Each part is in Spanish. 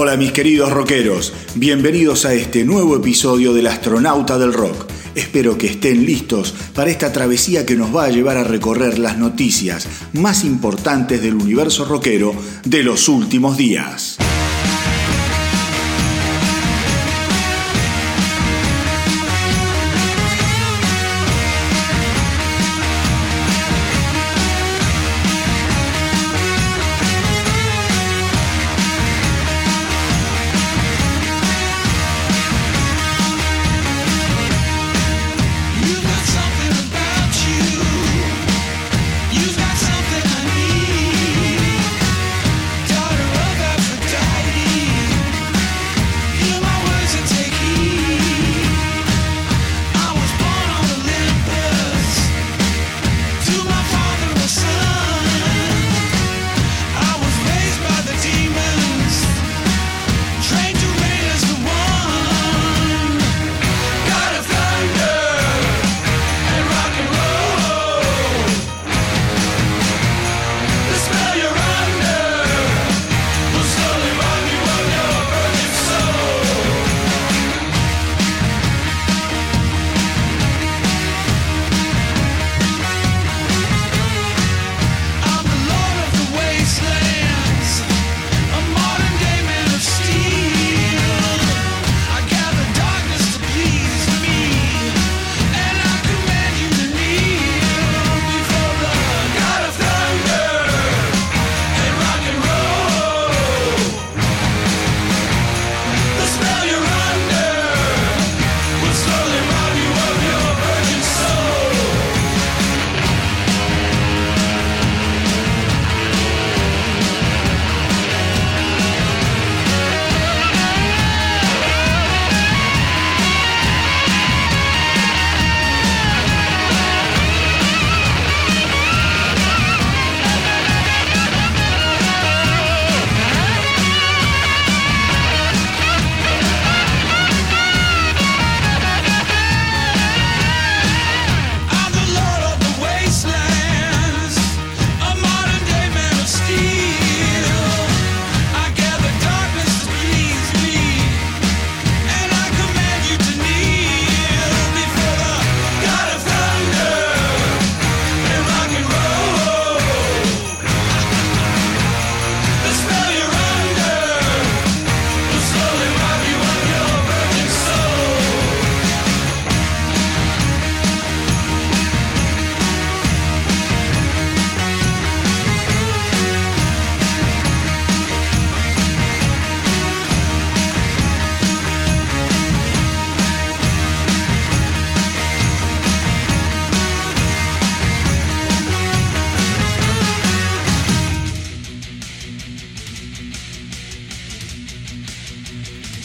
Hola mis queridos rockeros, bienvenidos a este nuevo episodio del Astronauta del Rock. Espero que estén listos para esta travesía que nos va a llevar a recorrer las noticias más importantes del universo rockero de los últimos días.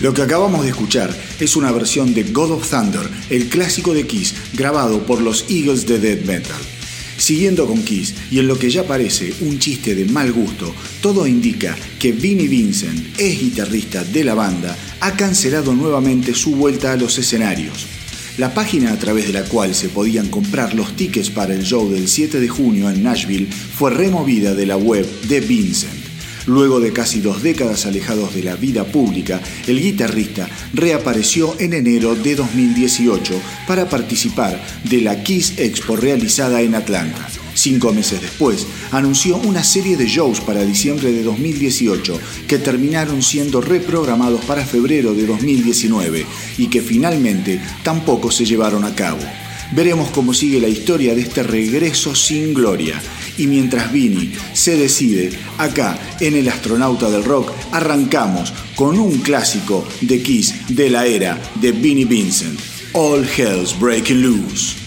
Lo que acabamos de escuchar es una versión de God of Thunder, el clásico de Kiss, grabado por los Eagles de Dead Metal. Siguiendo con Kiss, y en lo que ya parece un chiste de mal gusto, todo indica que Vinnie Vincent, ex guitarrista de la banda, ha cancelado nuevamente su vuelta a los escenarios. La página a través de la cual se podían comprar los tickets para el show del 7 de junio en Nashville fue removida de la web de Vincent. Luego de casi dos décadas alejados de la vida pública, el guitarrista reapareció en enero de 2018 para participar de la Kiss Expo realizada en Atlanta. Cinco meses después, anunció una serie de shows para diciembre de 2018 que terminaron siendo reprogramados para febrero de 2019 y que finalmente tampoco se llevaron a cabo. Veremos cómo sigue la historia de este regreso sin gloria. Y mientras Vini se decide, acá en El Astronauta del Rock arrancamos con un clásico de Kiss de la era de Vinnie Vincent, All Hell's Breaking Loose.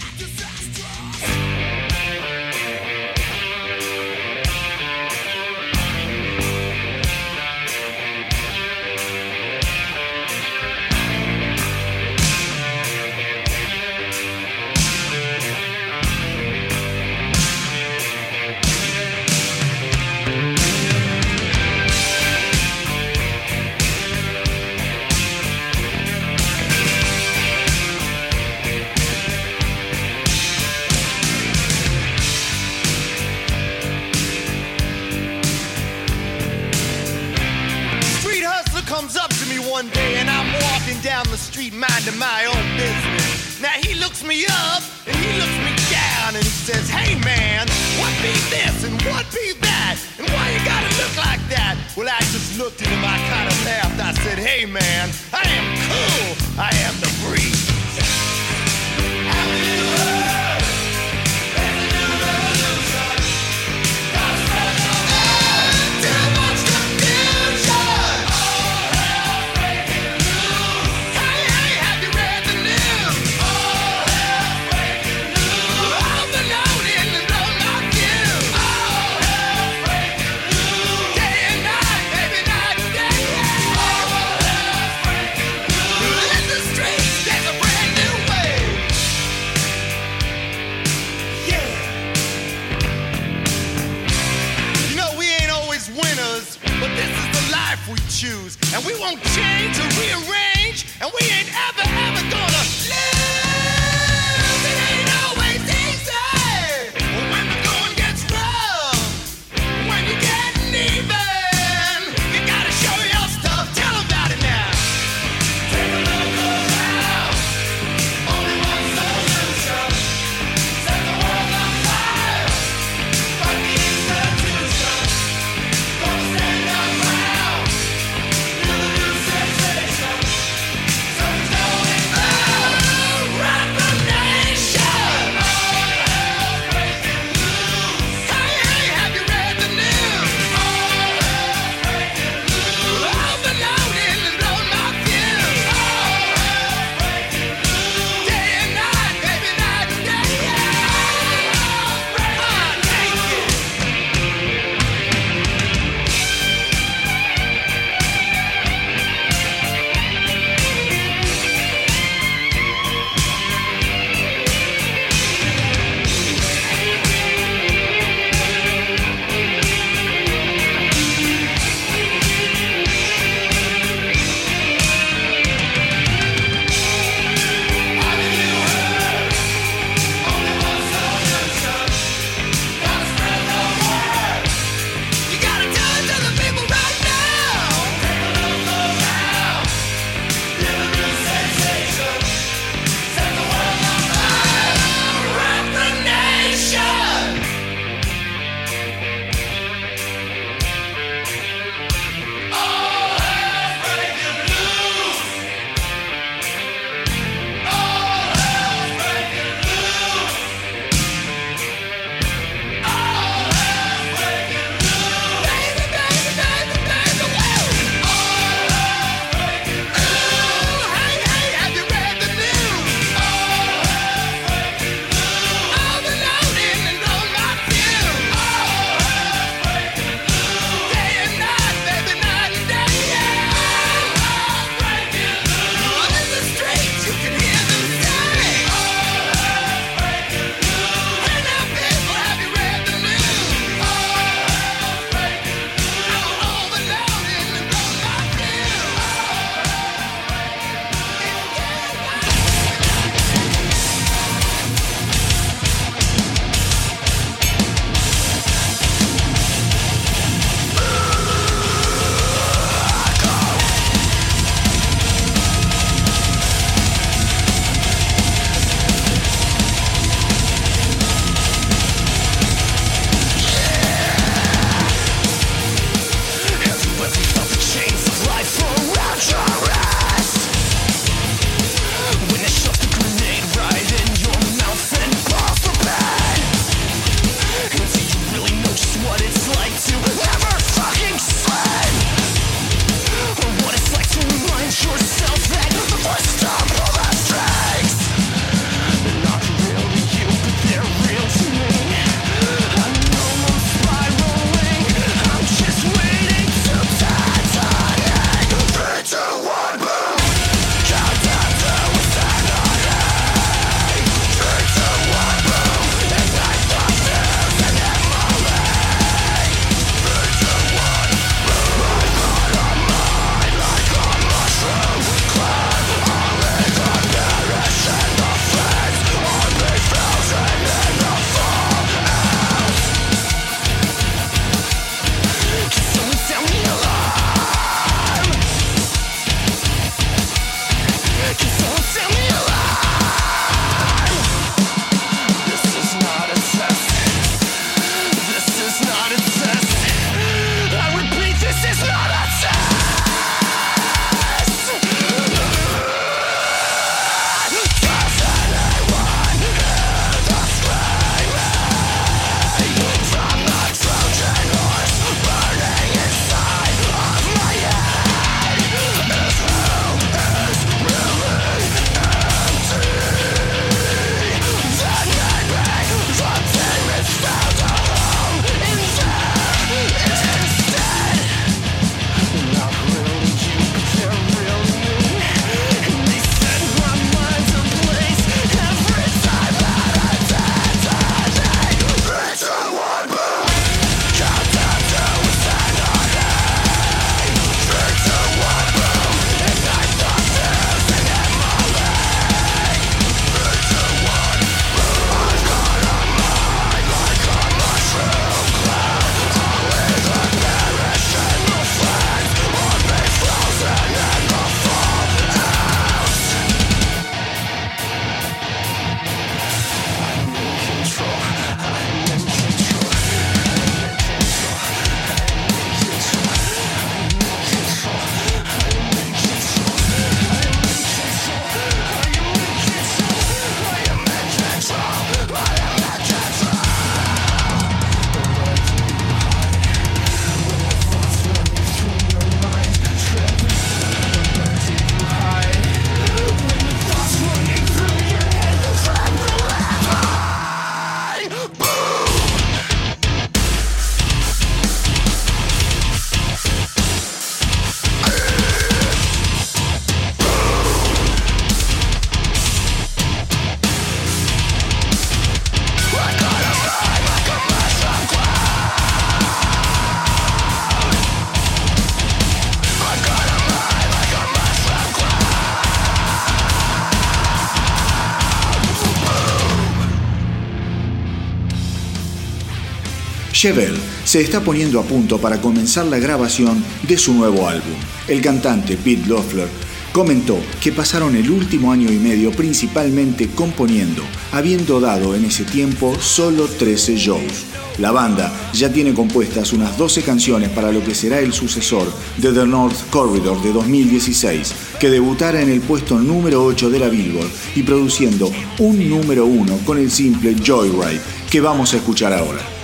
Chevelle se está poniendo a punto para comenzar la grabación de su nuevo álbum. El cantante Pete Loeffler comentó que pasaron el último año y medio principalmente componiendo, habiendo dado en ese tiempo solo 13 shows. La banda ya tiene compuestas unas 12 canciones para lo que será el sucesor de The North Corridor de 2016, que debutará en el puesto número 8 de la Billboard y produciendo un número 1 con el simple Joyride, que vamos a escuchar ahora.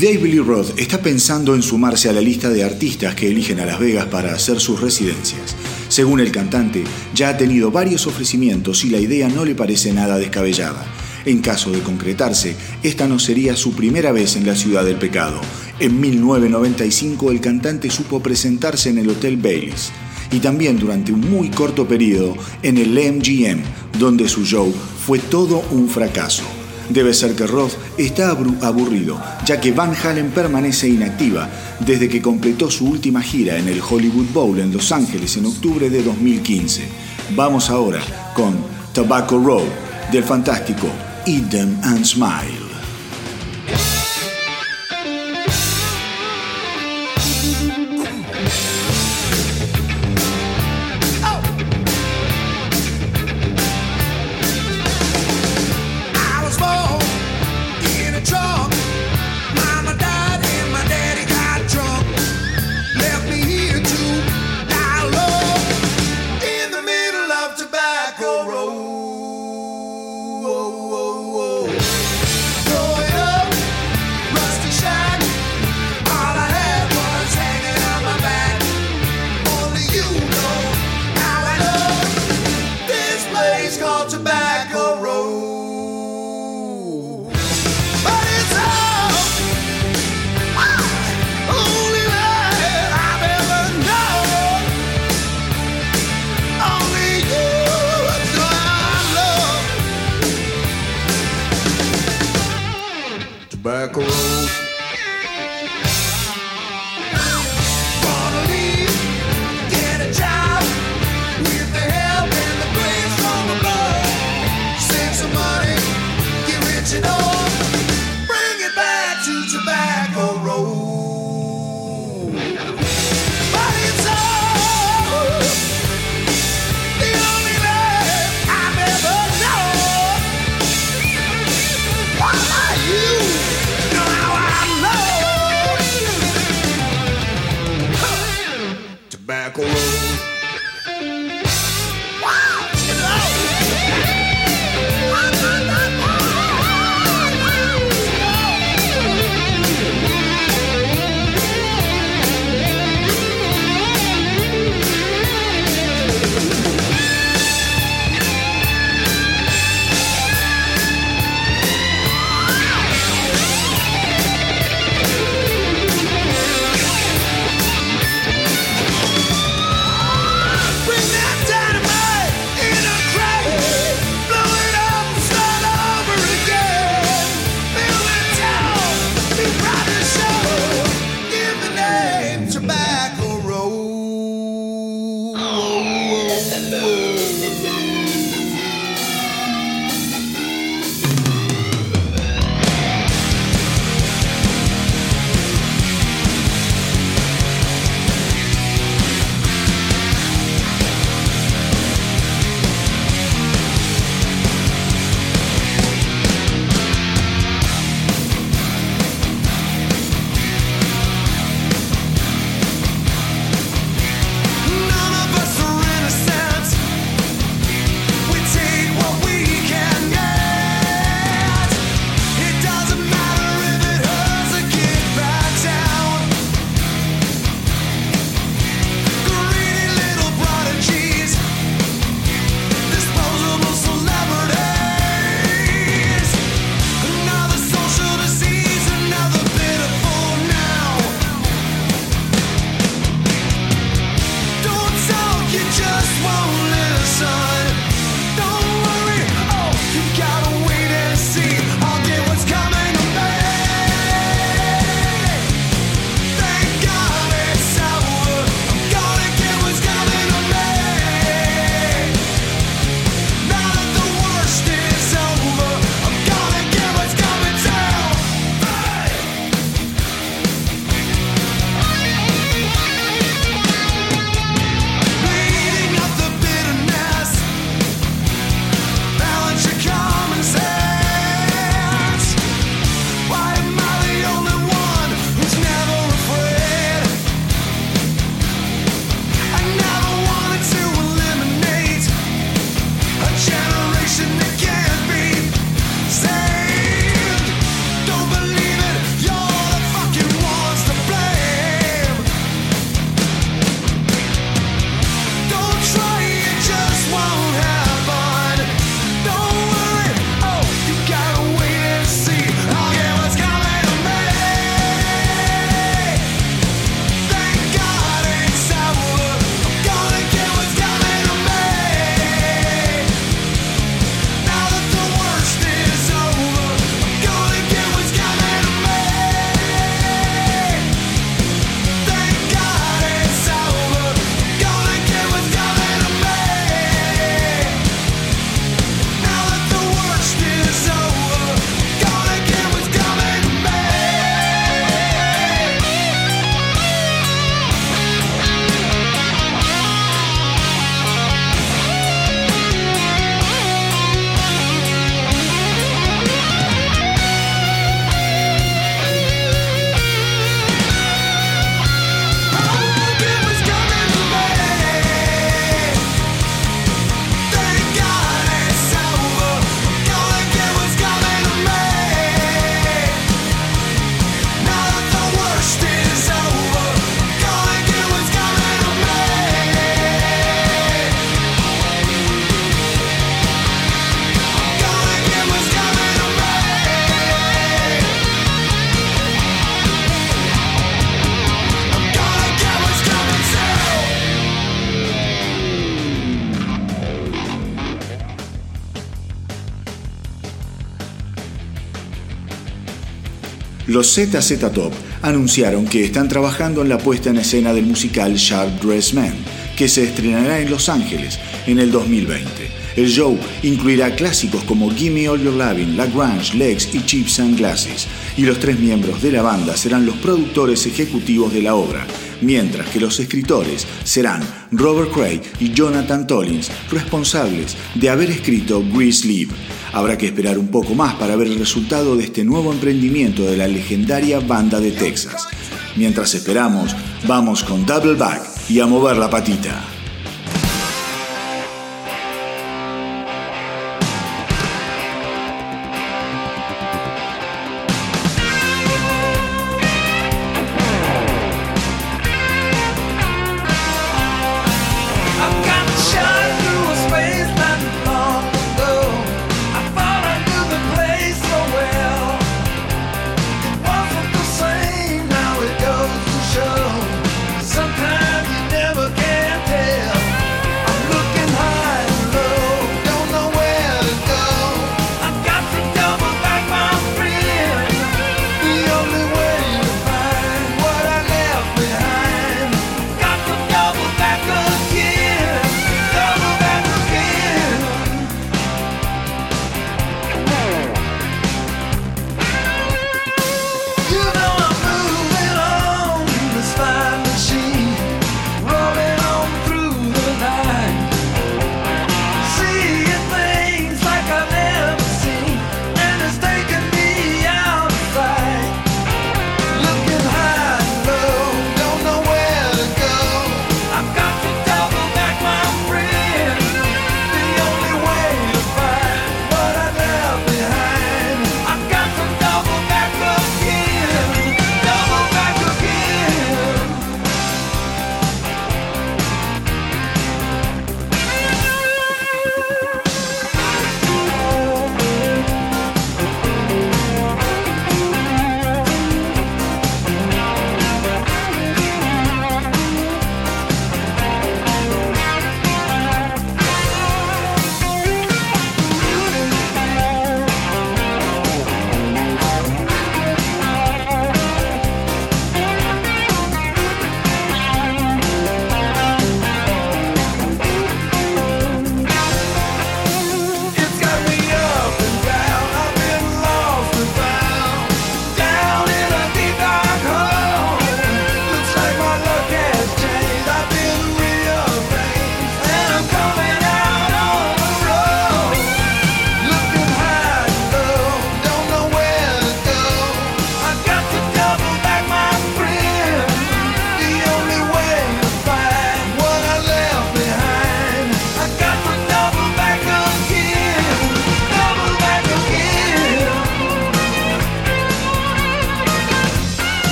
David Lee Roth está pensando en sumarse a la lista de artistas que eligen a Las Vegas para hacer sus residencias. Según el cantante, ya ha tenido varios ofrecimientos y la idea no le parece nada descabellada. En caso de concretarse, esta no sería su primera vez en la ciudad del pecado. En 1995 el cantante supo presentarse en el Hotel Baileys y también durante un muy corto periodo en el MGM, donde su show fue todo un fracaso. Debe ser que Roth está aburrido, ya que Van Halen permanece inactiva desde que completó su última gira en el Hollywood Bowl en Los Ángeles en octubre de 2015. Vamos ahora con Tobacco Road del fantástico Eat Them and Smile. Los ZZ Top anunciaron que están trabajando en la puesta en escena del musical Sharp Dress Man, que se estrenará en Los Ángeles en el 2020. El show incluirá clásicos como Gimme All Your Loving, La Grange, Legs y Chips and Glasses, y los tres miembros de la banda serán los productores ejecutivos de la obra, mientras que los escritores serán Robert Craig y Jonathan Tollins, responsables de haber escrito Grease Sleep. Habrá que esperar un poco más para ver el resultado de este nuevo emprendimiento de la legendaria banda de Texas. Mientras esperamos, vamos con Double Back y a mover la patita.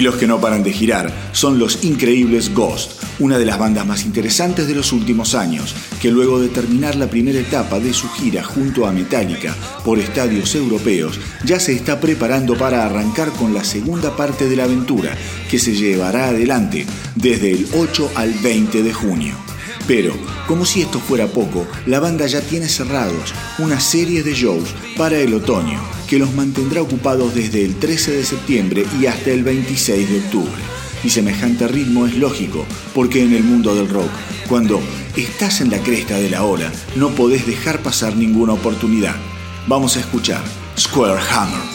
Y los que no paran de girar son los increíbles Ghost, una de las bandas más interesantes de los últimos años, que luego de terminar la primera etapa de su gira junto a Metallica por estadios europeos, ya se está preparando para arrancar con la segunda parte de la aventura, que se llevará adelante desde el 8 al 20 de junio. Pero, como si esto fuera poco, la banda ya tiene cerrados una serie de shows para el otoño que los mantendrá ocupados desde el 13 de septiembre y hasta el 26 de octubre. Y semejante ritmo es lógico, porque en el mundo del rock, cuando estás en la cresta de la ola, no podés dejar pasar ninguna oportunidad. Vamos a escuchar Square Hammer.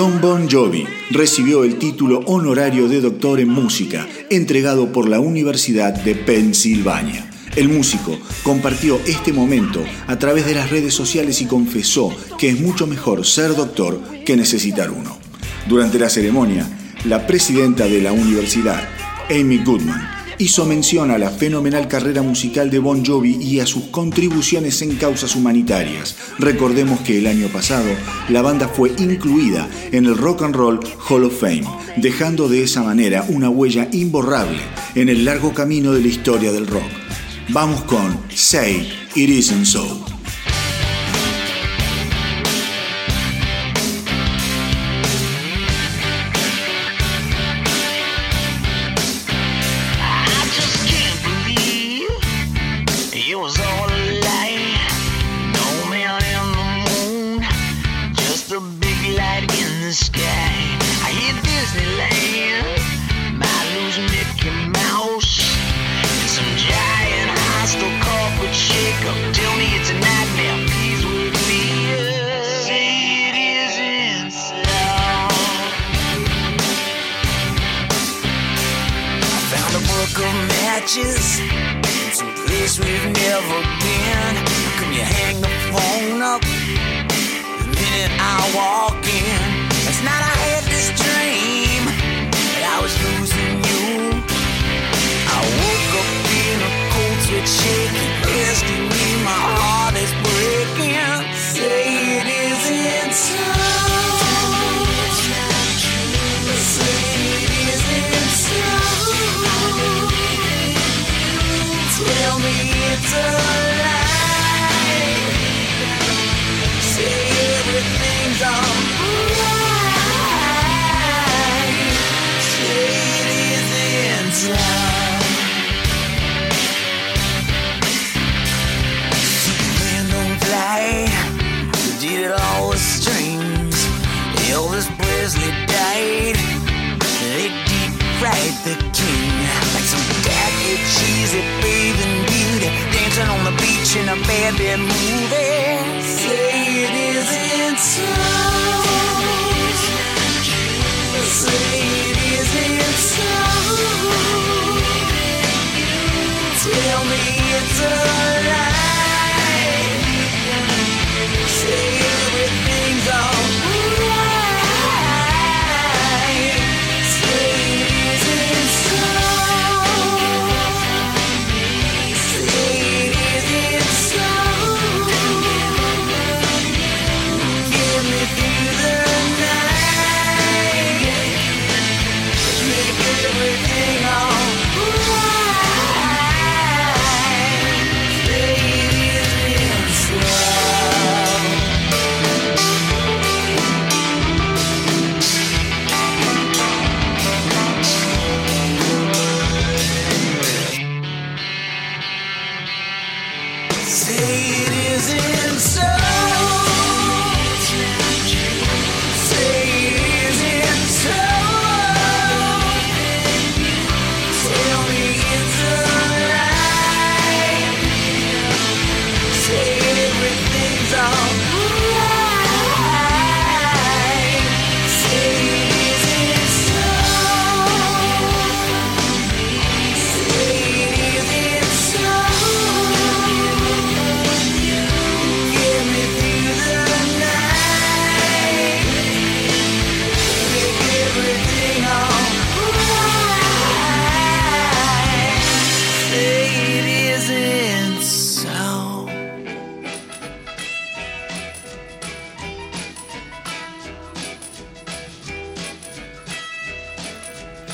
John Bon Jovi recibió el título honorario de doctor en música, entregado por la Universidad de Pensilvania. El músico compartió este momento a través de las redes sociales y confesó que es mucho mejor ser doctor que necesitar uno. Durante la ceremonia, la presidenta de la universidad, Amy Goodman, hizo mención a la fenomenal carrera musical de Bon Jovi y a sus contribuciones en causas humanitarias. Recordemos que el año pasado la banda fue incluida en el Rock and Roll Hall of Fame, dejando de esa manera una huella imborrable en el largo camino de la historia del rock. Vamos con Say It Isn't So.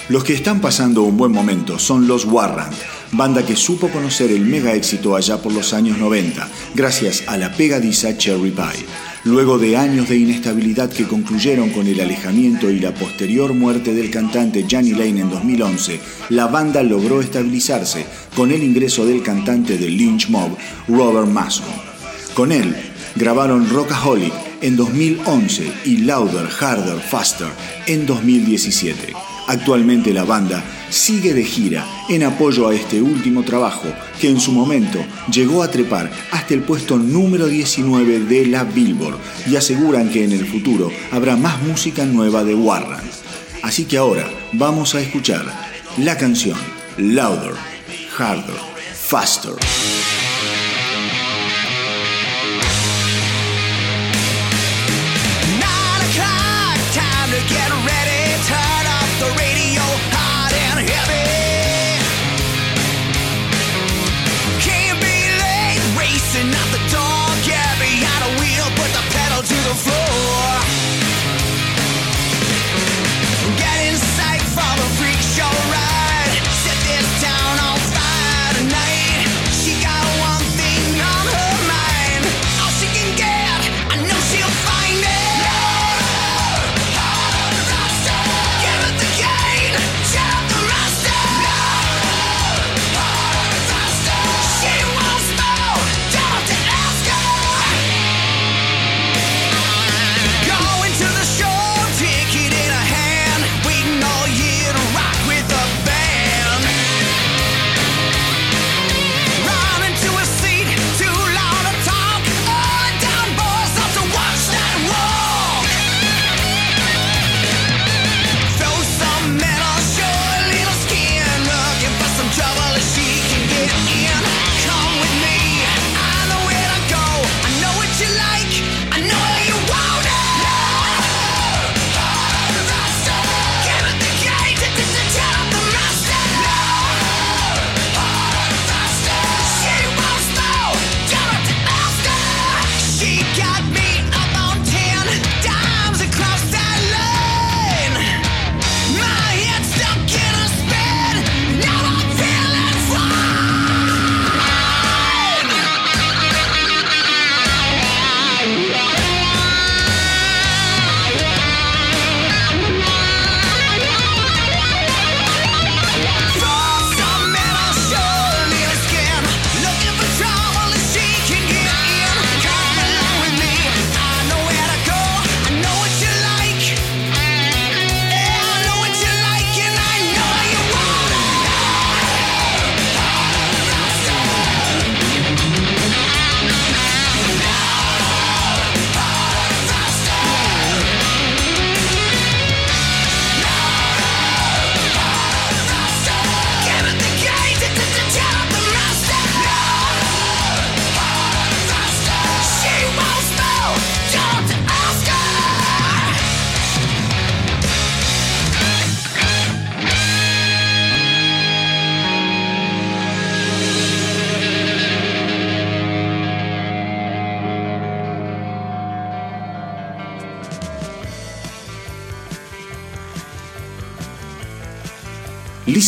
Los que están pasando un buen momento son los Warrant, banda que supo conocer el mega éxito allá por los años 90, gracias a la pegadiza Cherry Pie. Luego de años de inestabilidad que concluyeron con el alejamiento y la posterior muerte del cantante Johnny Lane en 2011, la banda logró estabilizarse con el ingreso del cantante de Lynch Mob, Robert Mason. Con él grabaron Rockaholic en 2011 y Louder, Harder, Faster en 2017. Actualmente la banda sigue de gira en apoyo a este último trabajo que en su momento llegó a trepar hasta el puesto número 19 de la Billboard y aseguran que en el futuro habrá más música nueva de Warren. Así que ahora vamos a escuchar la canción Louder, Harder, Faster.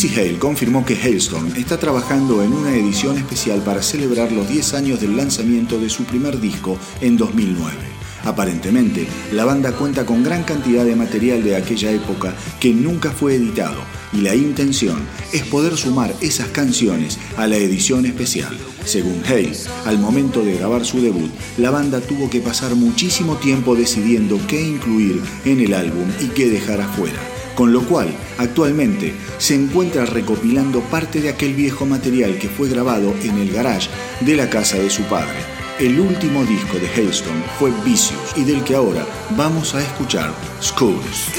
Lizzie Hale confirmó que Hailstorm está trabajando en una edición especial para celebrar los 10 años del lanzamiento de su primer disco en 2009. Aparentemente, la banda cuenta con gran cantidad de material de aquella época que nunca fue editado y la intención es poder sumar esas canciones a la edición especial. Según Hale, al momento de grabar su debut, la banda tuvo que pasar muchísimo tiempo decidiendo qué incluir en el álbum y qué dejar afuera con lo cual actualmente se encuentra recopilando parte de aquel viejo material que fue grabado en el garage de la casa de su padre. El último disco de Hailstone fue Vicious y del que ahora vamos a escuchar Schools.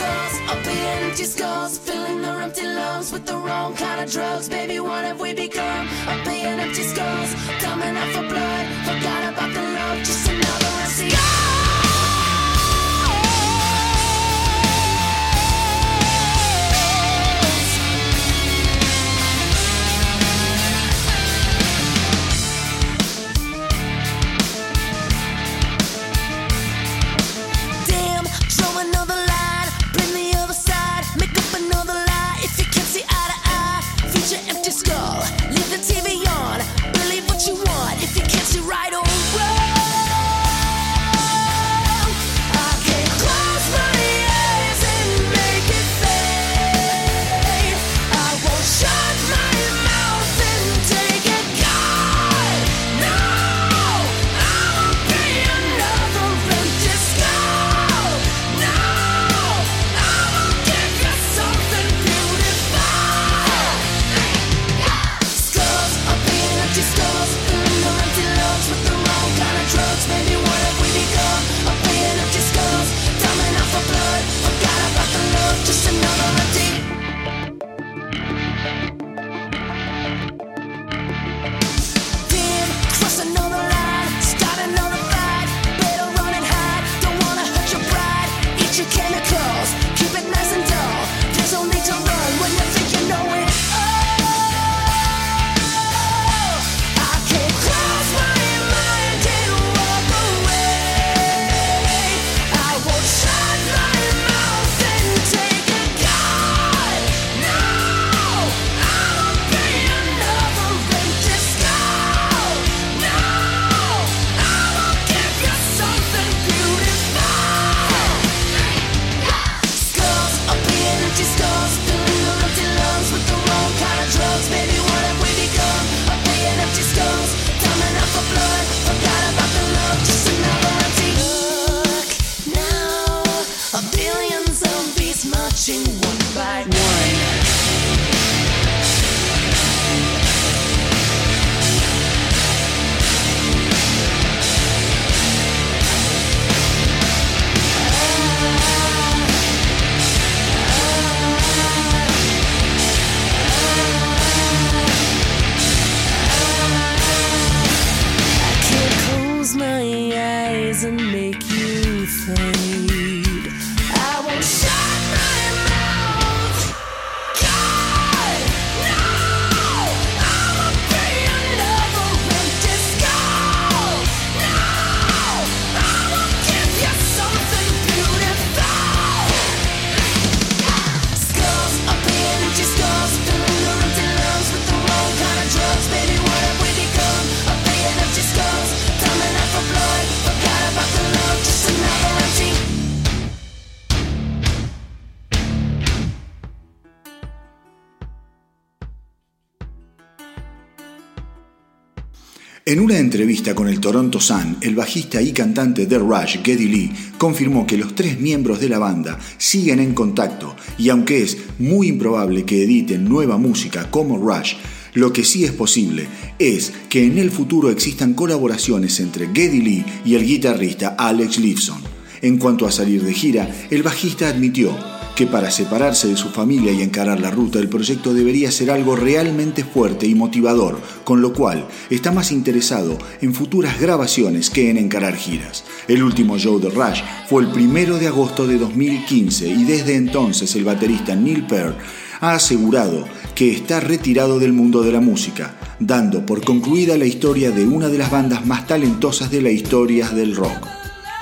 En una entrevista con el Toronto Sun, el bajista y cantante de Rush, Geddy Lee, confirmó que los tres miembros de la banda siguen en contacto y aunque es muy improbable que editen nueva música como Rush, lo que sí es posible es que en el futuro existan colaboraciones entre Geddy Lee y el guitarrista Alex Lifeson. En cuanto a salir de gira, el bajista admitió que para separarse de su familia y encarar la ruta del proyecto debería ser algo realmente fuerte y motivador, con lo cual está más interesado en futuras grabaciones que en encarar giras. El último show de Rush fue el primero de agosto de 2015 y desde entonces el baterista Neil Peart ha asegurado que está retirado del mundo de la música, dando por concluida la historia de una de las bandas más talentosas de la historia del rock.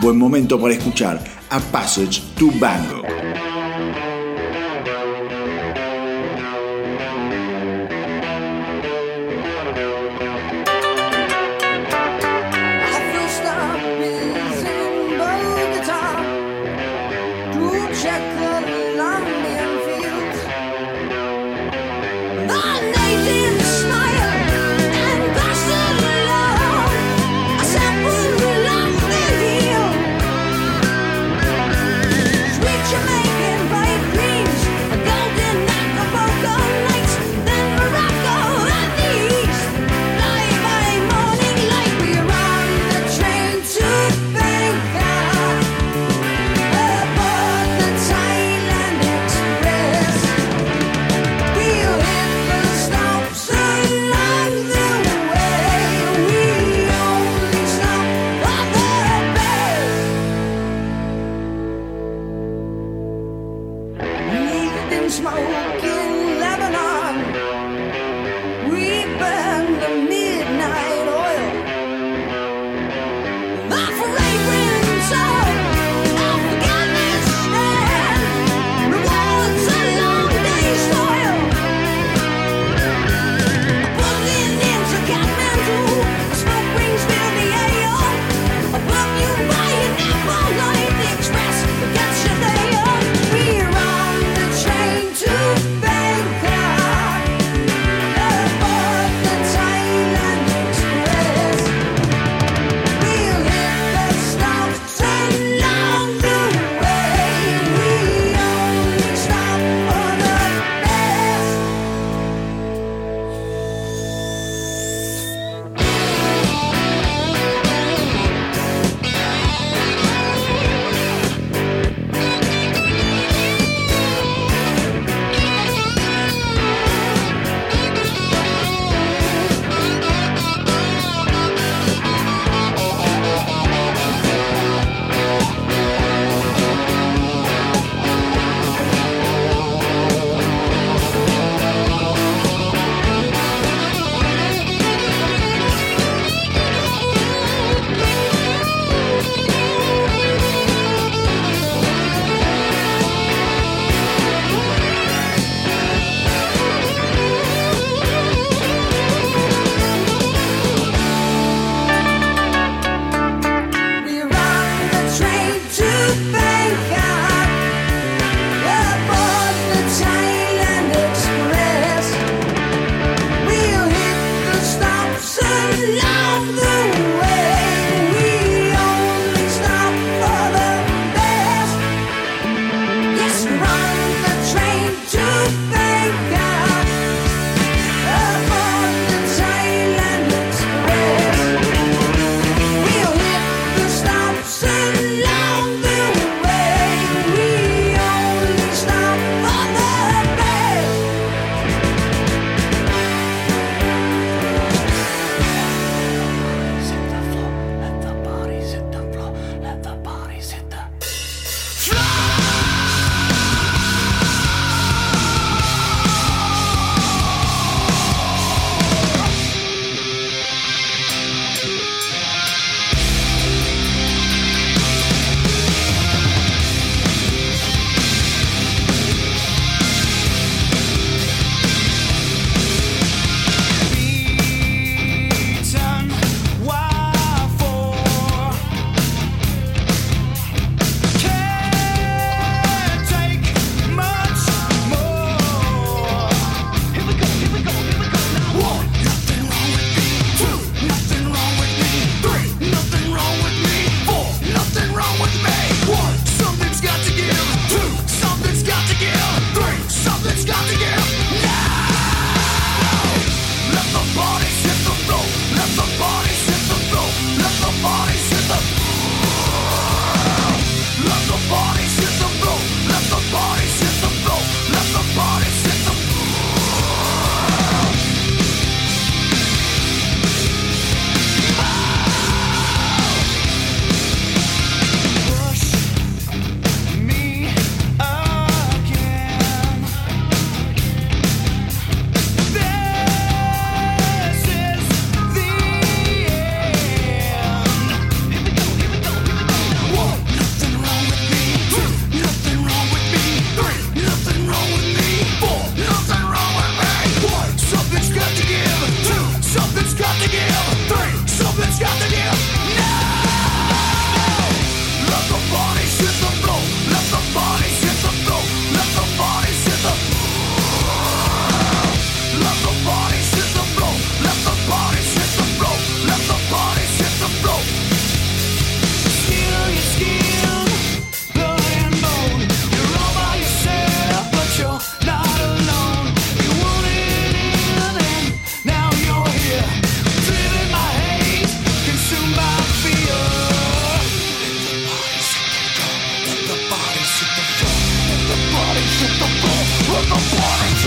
Buen momento para escuchar A Passage to Bango.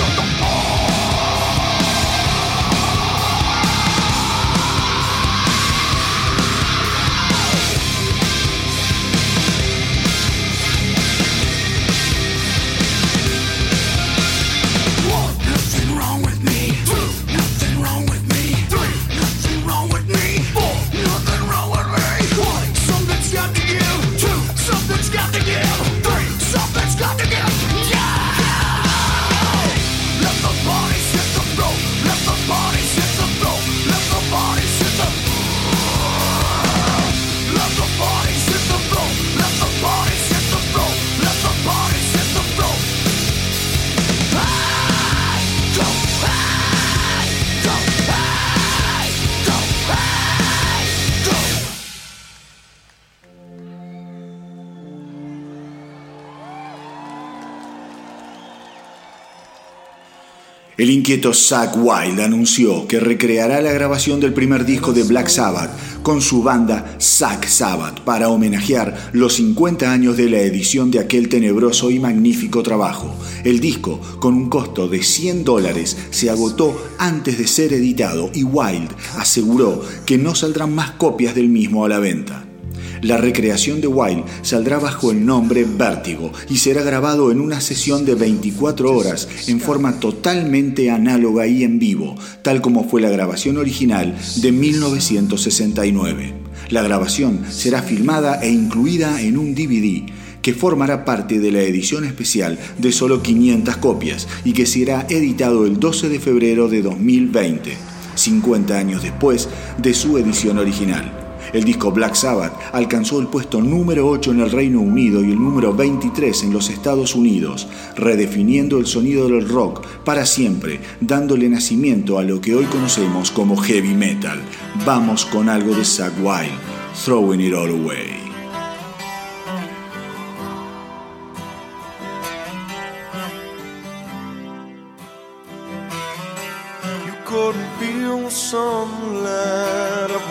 El inquieto Zack Wild anunció que recreará la grabación del primer disco de Black Sabbath con su banda Zack Sabbath para homenajear los 50 años de la edición de aquel tenebroso y magnífico trabajo. El disco, con un costo de 100 dólares, se agotó antes de ser editado y Wild aseguró que no saldrán más copias del mismo a la venta. La recreación de Wild saldrá bajo el nombre Vértigo y será grabado en una sesión de 24 horas en forma totalmente análoga y en vivo, tal como fue la grabación original de 1969. La grabación será filmada e incluida en un DVD que formará parte de la edición especial de solo 500 copias y que será editado el 12 de febrero de 2020, 50 años después de su edición original. El disco Black Sabbath alcanzó el puesto número 8 en el Reino Unido y el número 23 en los Estados Unidos, redefiniendo el sonido del rock para siempre, dándole nacimiento a lo que hoy conocemos como heavy metal. Vamos con algo de Zack Wild, Throwing It All Away.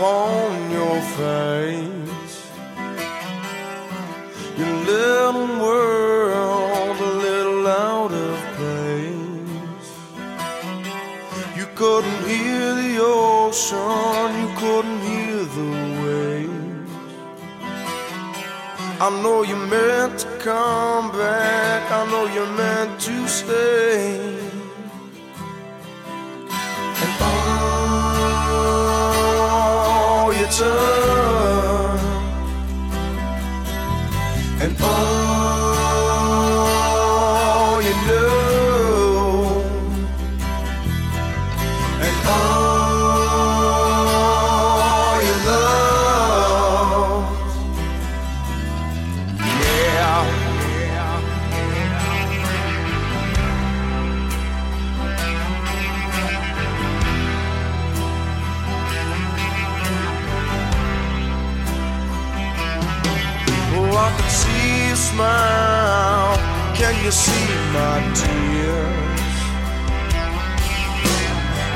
Upon your face. Your little world a little out of place. You couldn't hear the ocean, you couldn't hear the waves. I know you meant to come back, I know you meant to stay. Turn and all smile. Can you see my tears?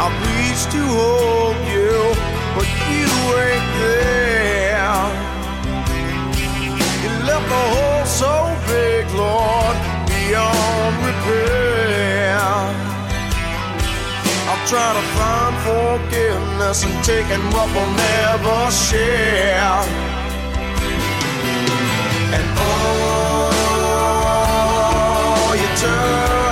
I reached to hold you, but you ain't there. You left a hole so big, Lord, beyond repair. I'm trying to find forgiveness and taking what we'll never share and all you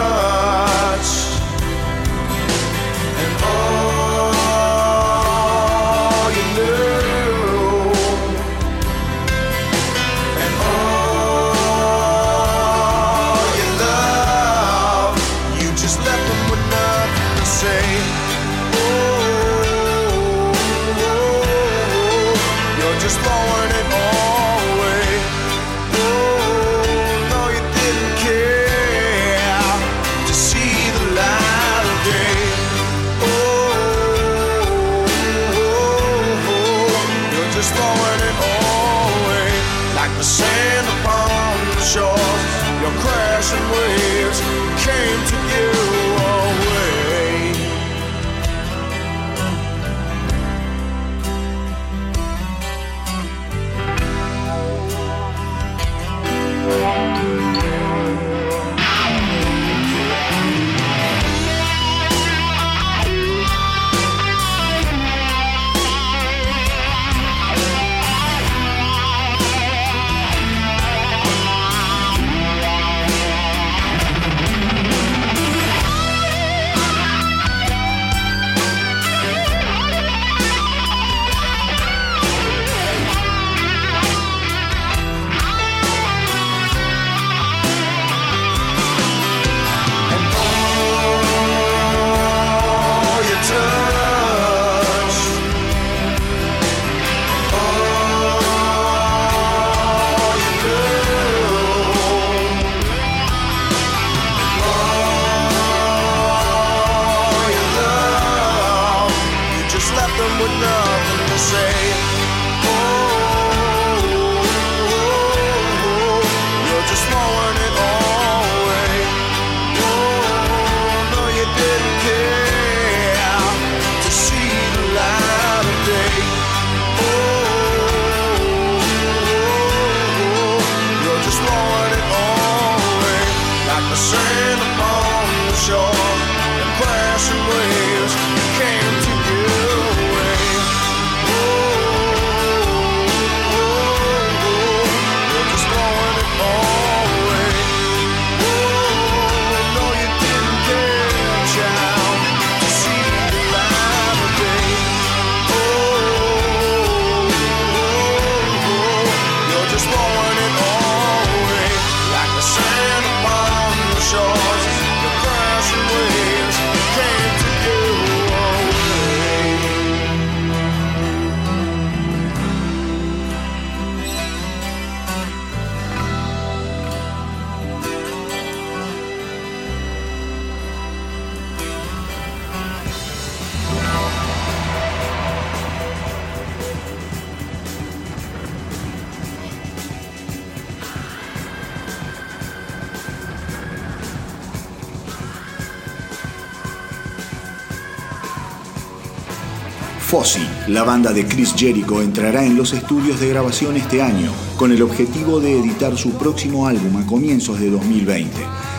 Fozzy, la banda de Chris Jericho, entrará en los estudios de grabación este año con el objetivo de editar su próximo álbum a comienzos de 2020.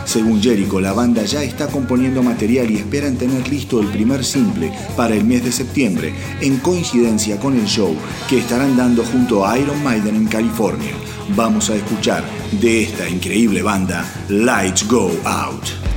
Según Jericho, la banda ya está componiendo material y esperan tener listo el primer simple para el mes de septiembre, en coincidencia con el show que estarán dando junto a Iron Maiden en California. Vamos a escuchar de esta increíble banda Lights Go Out.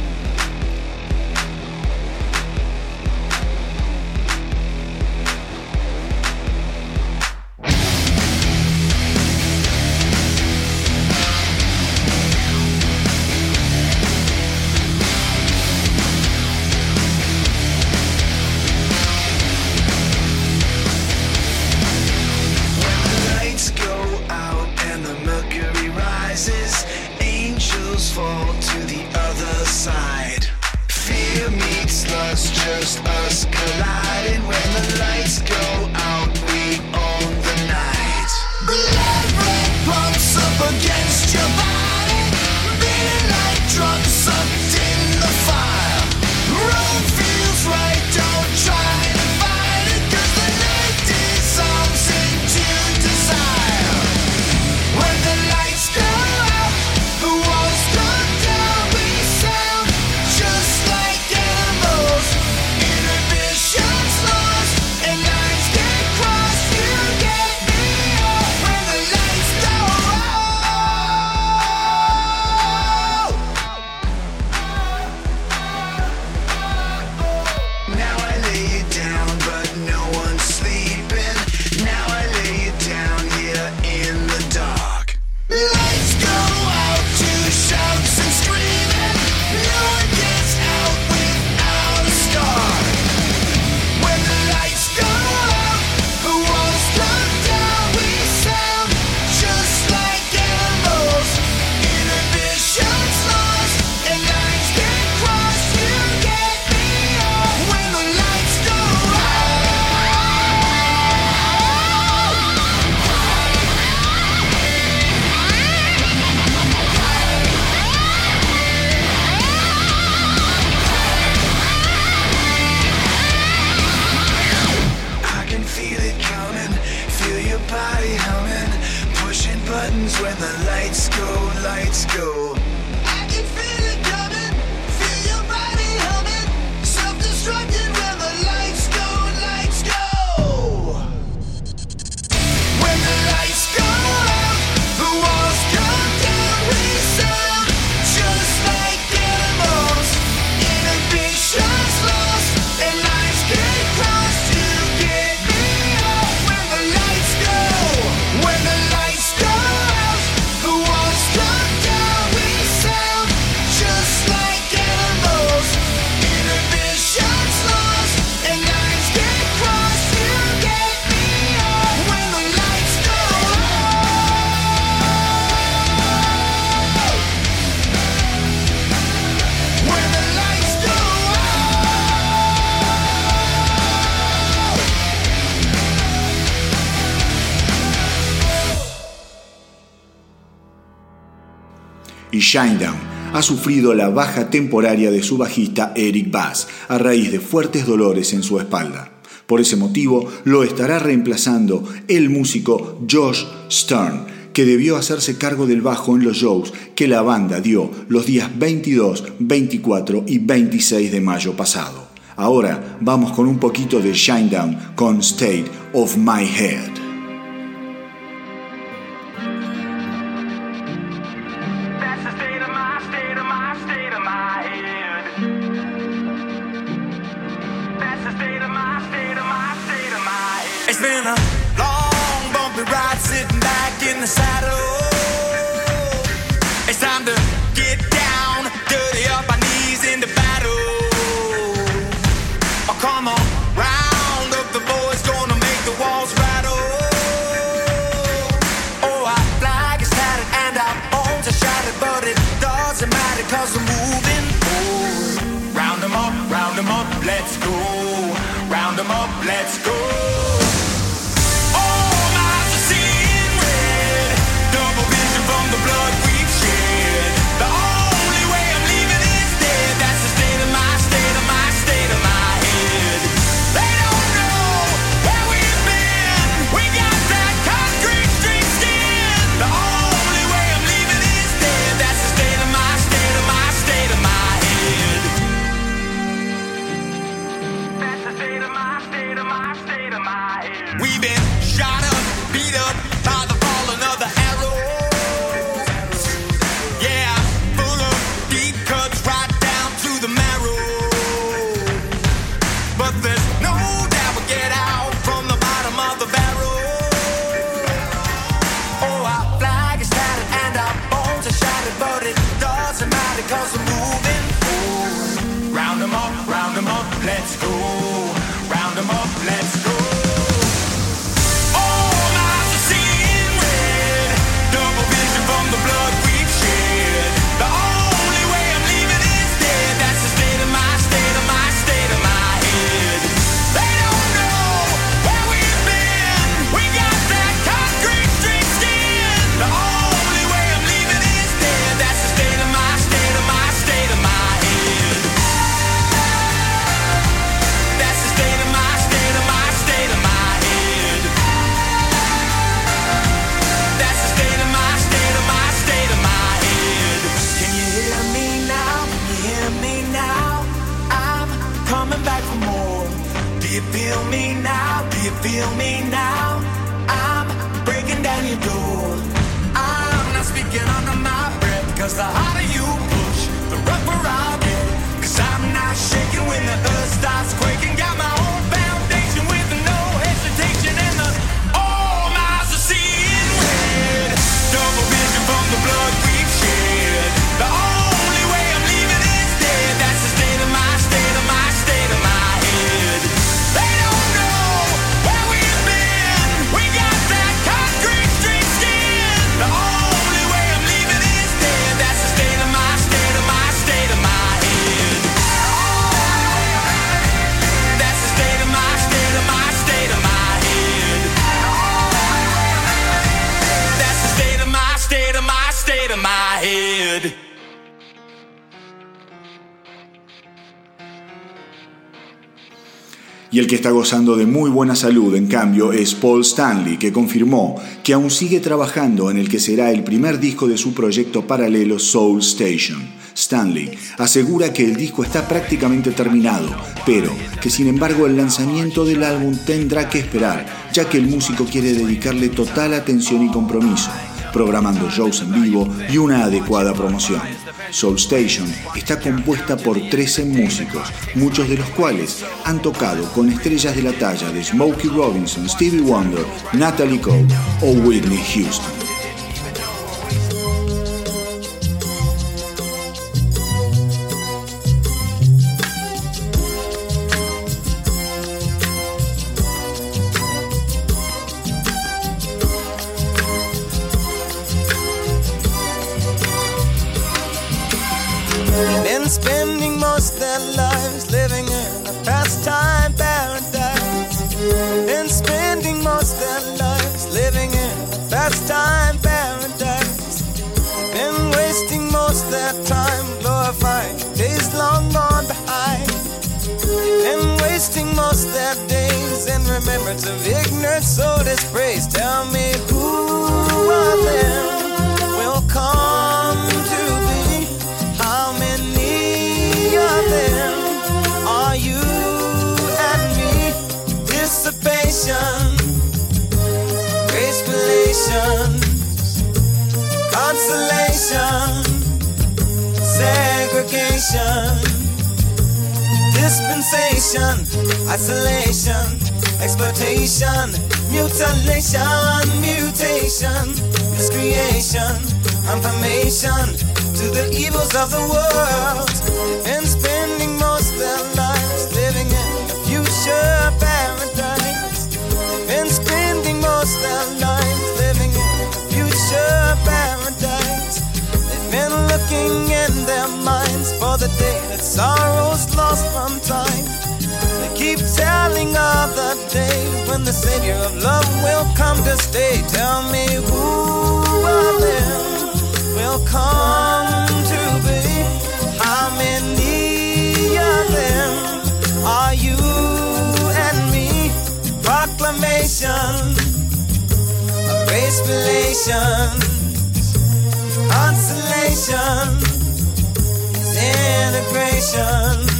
Y Shinedown ha sufrido la baja temporaria de su bajista Eric Bass a raíz de fuertes dolores en su espalda. Por ese motivo lo estará reemplazando el músico Josh Stern, que debió hacerse cargo del bajo en los shows que la banda dio los días 22, 24 y 26 de mayo pasado. Ahora vamos con un poquito de Shinedown con State of My Head. let's go. Round them up, let's go. Y el que está gozando de muy buena salud, en cambio, es Paul Stanley, que confirmó que aún sigue trabajando en el que será el primer disco de su proyecto paralelo Soul Station. Stanley asegura que el disco está prácticamente terminado, pero que sin embargo el lanzamiento del álbum tendrá que esperar, ya que el músico quiere dedicarle total atención y compromiso programando shows en vivo y una adecuada promoción. Soul Station está compuesta por 13 músicos, muchos de los cuales han tocado con estrellas de la talla de Smokey Robinson, Stevie Wonder, Natalie Cole o Whitney Houston. Isolation, exploitation, mutilation, mutation, miscreation, confirmation to the evils of the world, and spending most of their lives living in a future paradise, and spending most of their lives living in a future paradise. They've been looking in their minds for the day that sorrow's lost from time. Keep telling of the day when the Savior of love will come to stay. Tell me who of them will come to be? How many of them are you and me? Proclamation of race relations, consolation, integration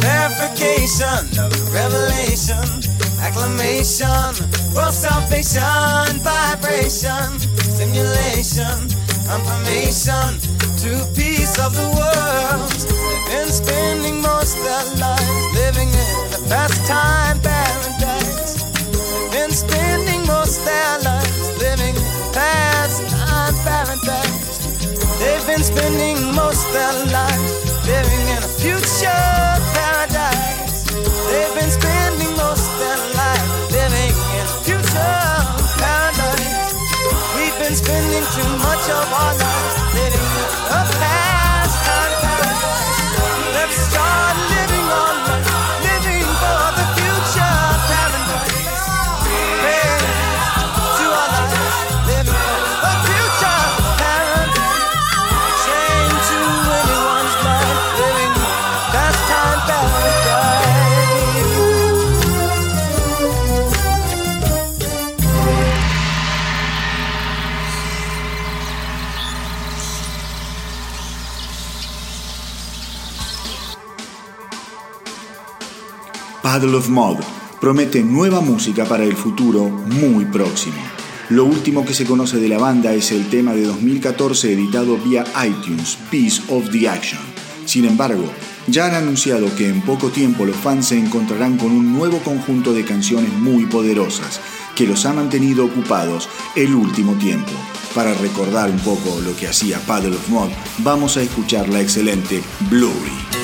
verification of revelation, acclamation, world salvation, vibration, stimulation, confirmation to peace of the world. Been spending most of their lives living in a pastime paradise. They've been spending most their lives living in pastime paradise. They've been spending most their lives living in a future spending most of their lives living in the future. We've been spending too much of our lives living in a past Paddle of Mod promete nueva música para el futuro muy próximo. Lo último que se conoce de la banda es el tema de 2014 editado vía iTunes, Piece of the Action. Sin embargo, ya han anunciado que en poco tiempo los fans se encontrarán con un nuevo conjunto de canciones muy poderosas que los ha mantenido ocupados el último tiempo. Para recordar un poco lo que hacía Paddle of Mod, vamos a escuchar la excelente Blurry.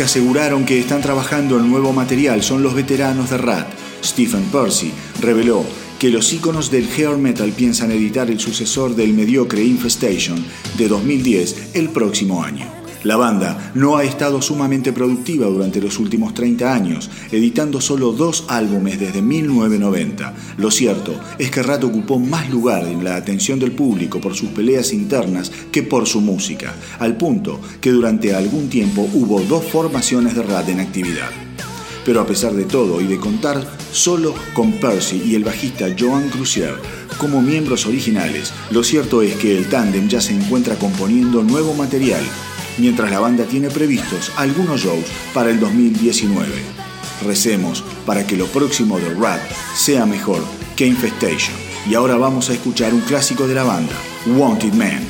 Que aseguraron que están trabajando en nuevo material son los veteranos de Rat. Stephen Percy reveló que los íconos del hair metal piensan editar el sucesor del mediocre Infestation de 2010 el próximo año. La banda no ha estado sumamente productiva durante los últimos 30 años, editando solo dos álbumes desde 1990. Lo cierto es que Rat ocupó más lugar en la atención del público por sus peleas internas que por su música, al punto que durante algún tiempo hubo dos formaciones de Rat en actividad. Pero a pesar de todo y de contar solo con Percy y el bajista Joan Crucier como miembros originales, lo cierto es que el tándem ya se encuentra componiendo nuevo material, mientras la banda tiene previstos algunos shows para el 2019. Recemos para que lo próximo de Rat sea mejor que Infestation. Y ahora vamos a escuchar un clásico de la banda, Wanted Man.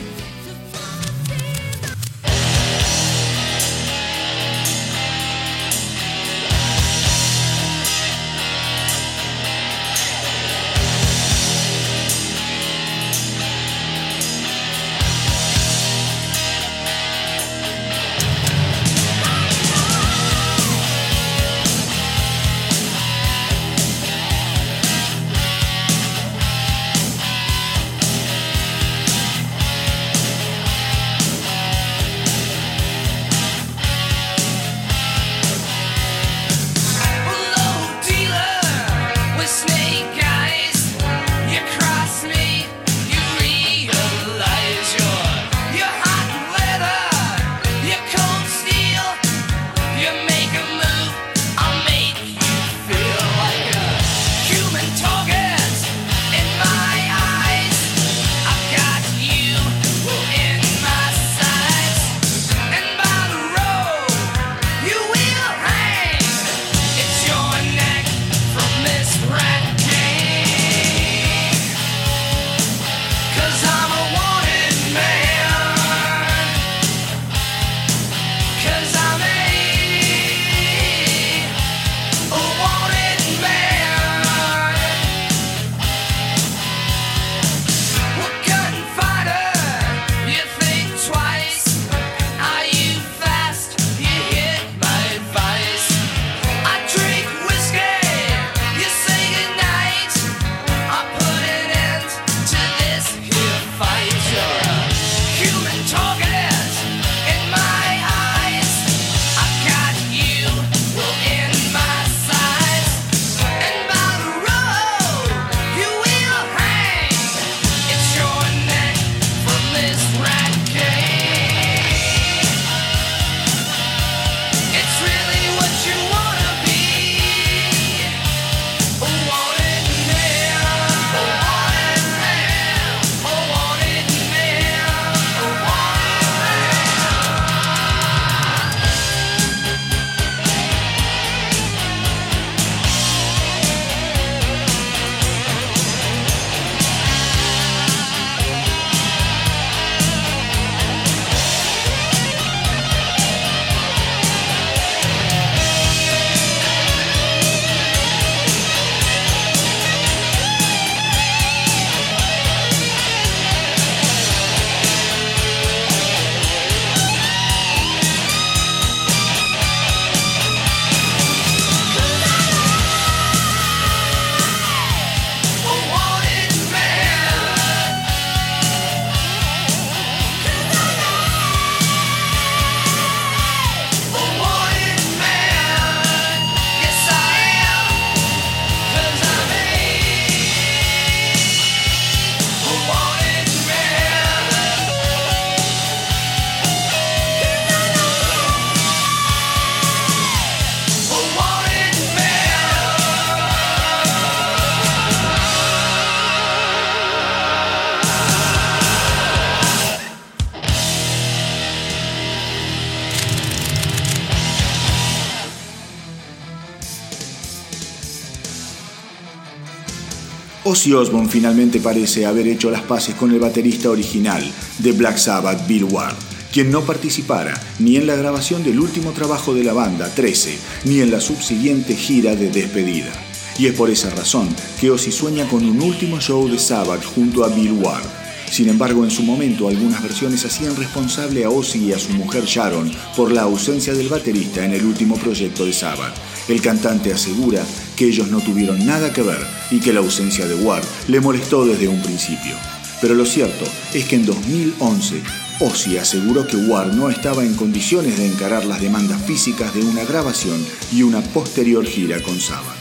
Ozzy Osbourne finalmente parece haber hecho las paces con el baterista original de Black Sabbath, Bill Ward, quien no participara ni en la grabación del último trabajo de la banda, 13, ni en la subsiguiente gira de despedida. Y es por esa razón que Ozzy sueña con un último show de Sabbath junto a Bill Ward. Sin embargo, en su momento algunas versiones hacían responsable a Ozzy y a su mujer Sharon por la ausencia del baterista en el último proyecto de Sabbath. El cantante asegura que ellos no tuvieron nada que ver y que la ausencia de Ward le molestó desde un principio. Pero lo cierto es que en 2011 Ozzy aseguró que Ward no estaba en condiciones de encarar las demandas físicas de una grabación y una posterior gira con Sabbath.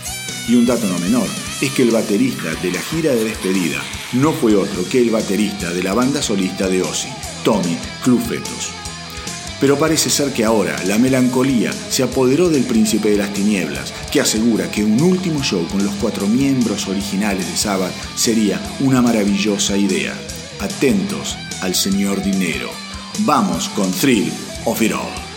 Y un dato no menor es que el baterista de la gira de despedida no fue otro que el baterista de la banda solista de Ozzy, Tommy Clufetos. Pero parece ser que ahora la melancolía se apoderó del príncipe de las tinieblas, que asegura que un último show con los cuatro miembros originales de Sabbath sería una maravillosa idea. Atentos al señor Dinero. Vamos con Thrill of It All.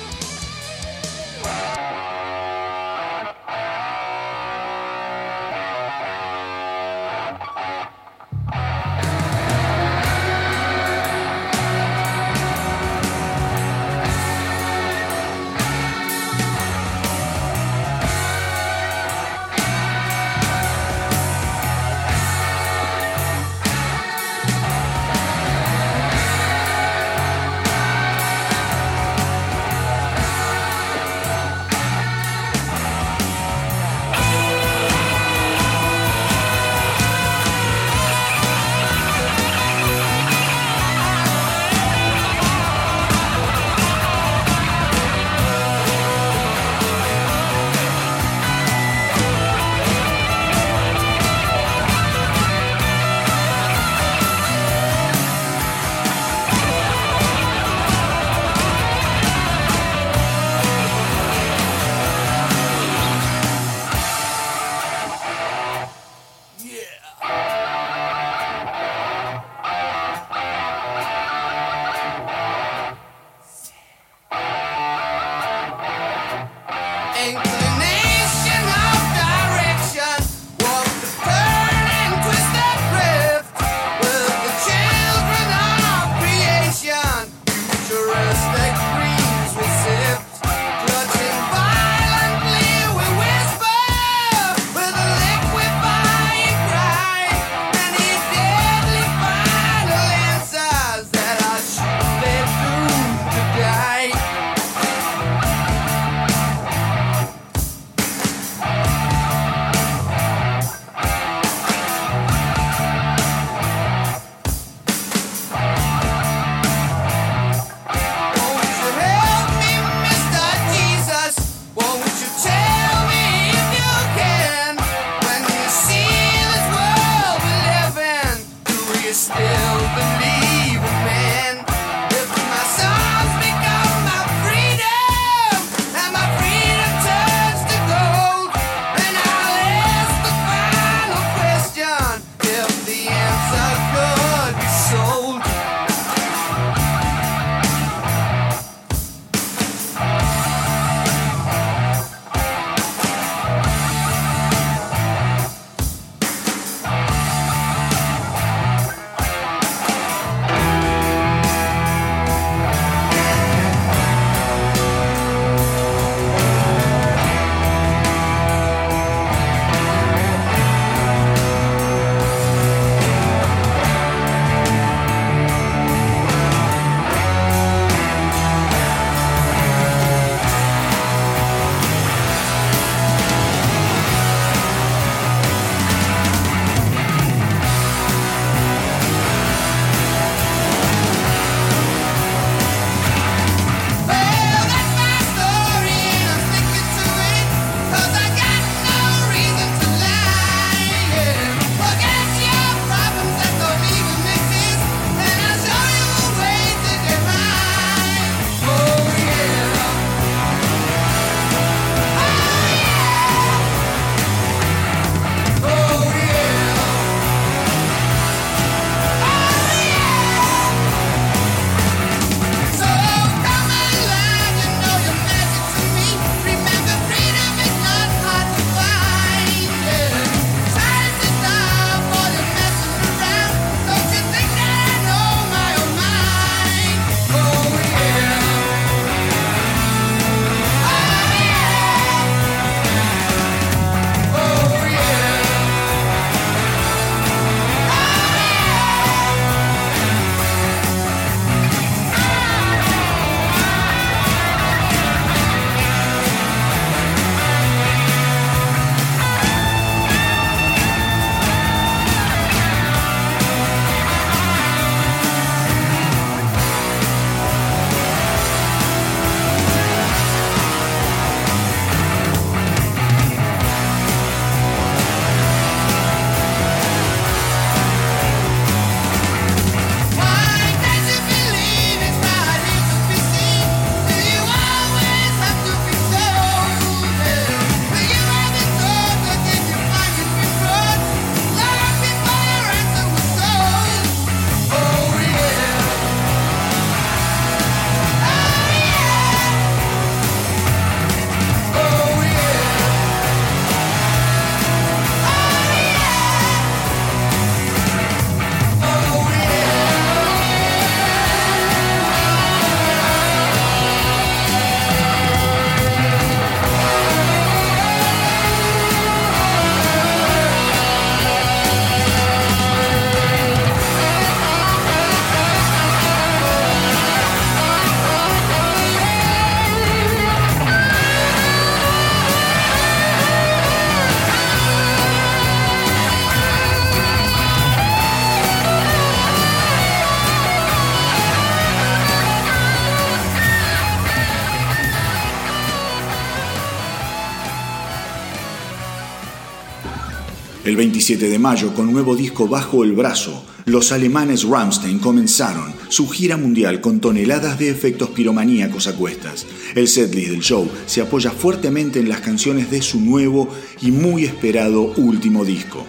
El 27 de mayo, con nuevo disco bajo el brazo, los alemanes Rammstein comenzaron su gira mundial con toneladas de efectos piromaníacos a cuestas. El setlist del show se apoya fuertemente en las canciones de su nuevo y muy esperado último disco.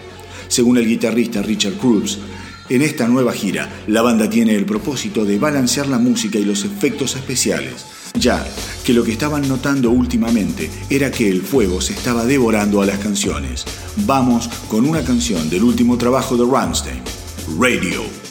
Según el guitarrista Richard Cruz, en esta nueva gira, la banda tiene el propósito de balancear la música y los efectos especiales, ya que lo que estaban notando últimamente era que el fuego se estaba devorando a las canciones. Vamos con una canción del último trabajo de Rammstein, Radio.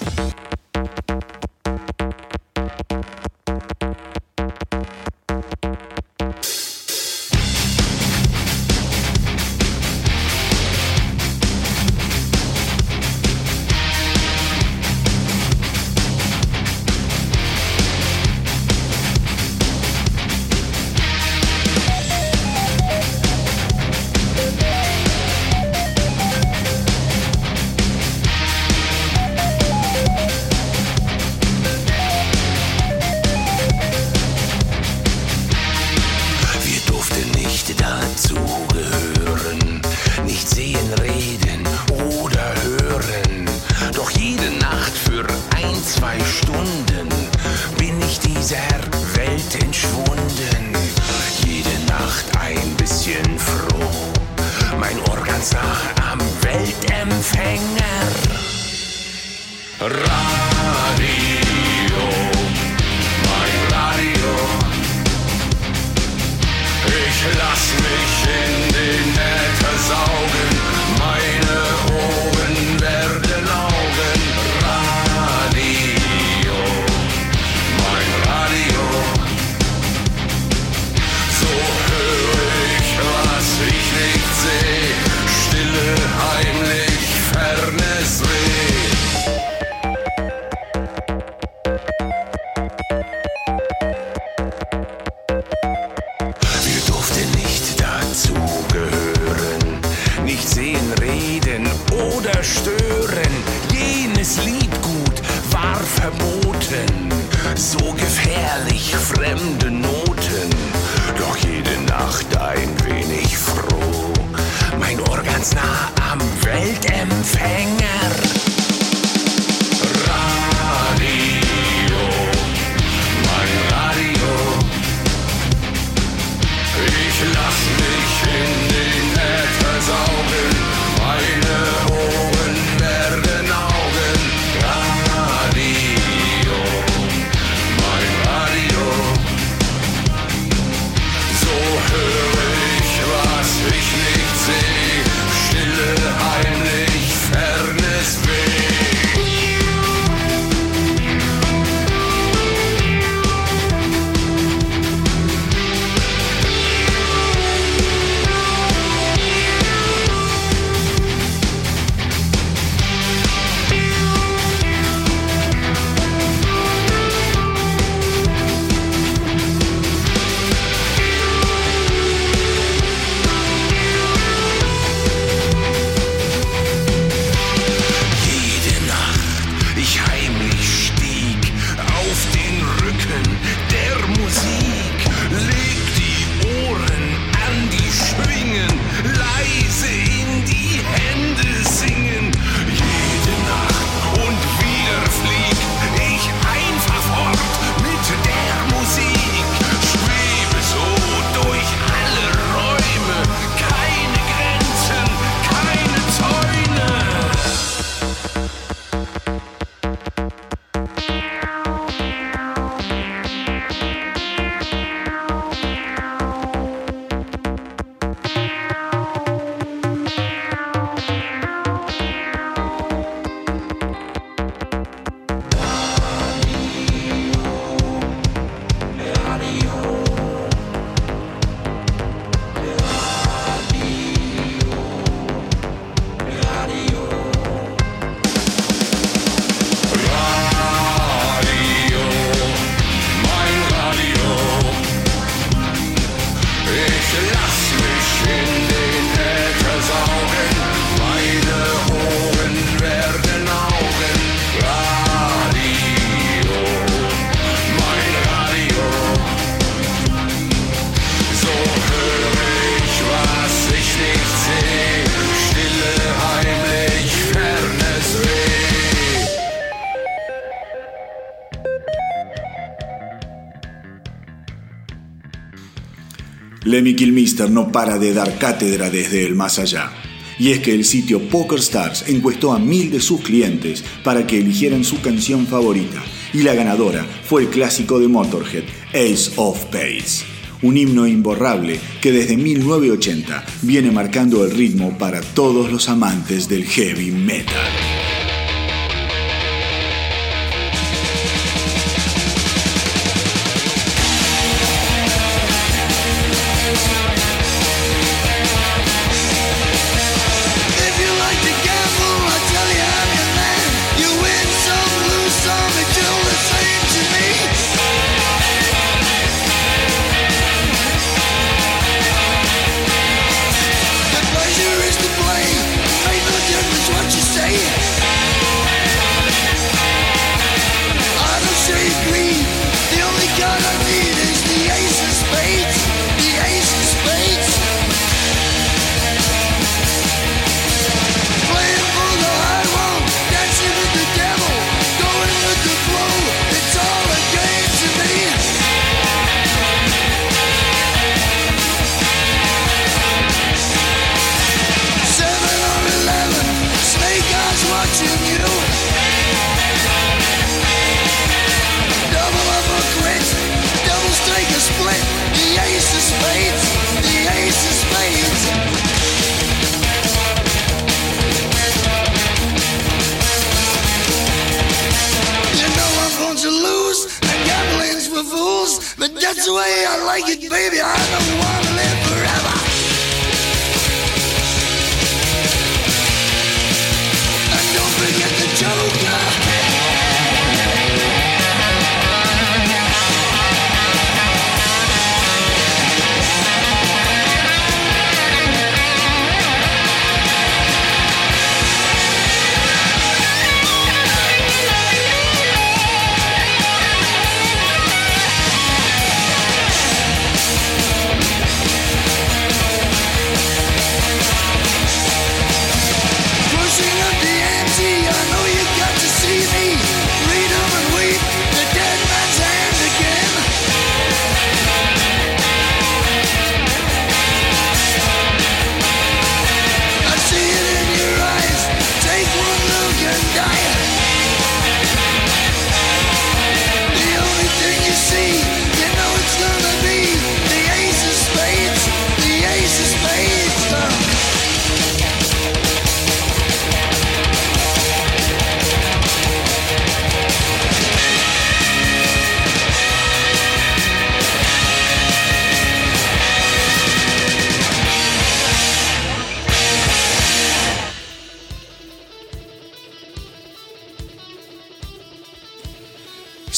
Lemmy Kilmister no para de dar cátedra desde el más allá. Y es que el sitio PokerStars encuestó a mil de sus clientes para que eligieran su canción favorita, y la ganadora fue el clásico de Motorhead, Ace of Spades. Un himno imborrable que desde 1980 viene marcando el ritmo para todos los amantes del heavy metal.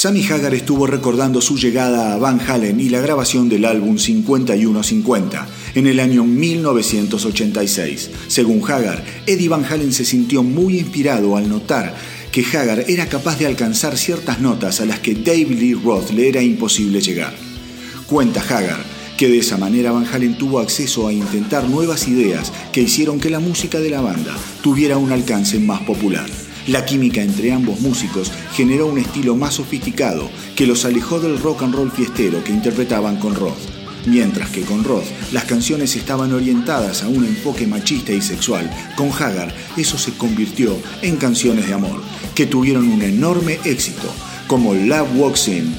Sammy Hagar estuvo recordando su llegada a Van Halen y la grabación del álbum 5150 en el año 1986. Según Hagar, Eddie Van Halen se sintió muy inspirado al notar que Hagar era capaz de alcanzar ciertas notas a las que David Lee Roth le era imposible llegar. Cuenta Hagar que de esa manera Van Halen tuvo acceso a intentar nuevas ideas que hicieron que la música de la banda tuviera un alcance más popular. La química entre ambos músicos generó un estilo más sofisticado que los alejó del rock and roll fiestero que interpretaban con Roth. Mientras que con Roth las canciones estaban orientadas a un enfoque machista y sexual, con Hagar eso se convirtió en canciones de amor, que tuvieron un enorme éxito, como Love Walks In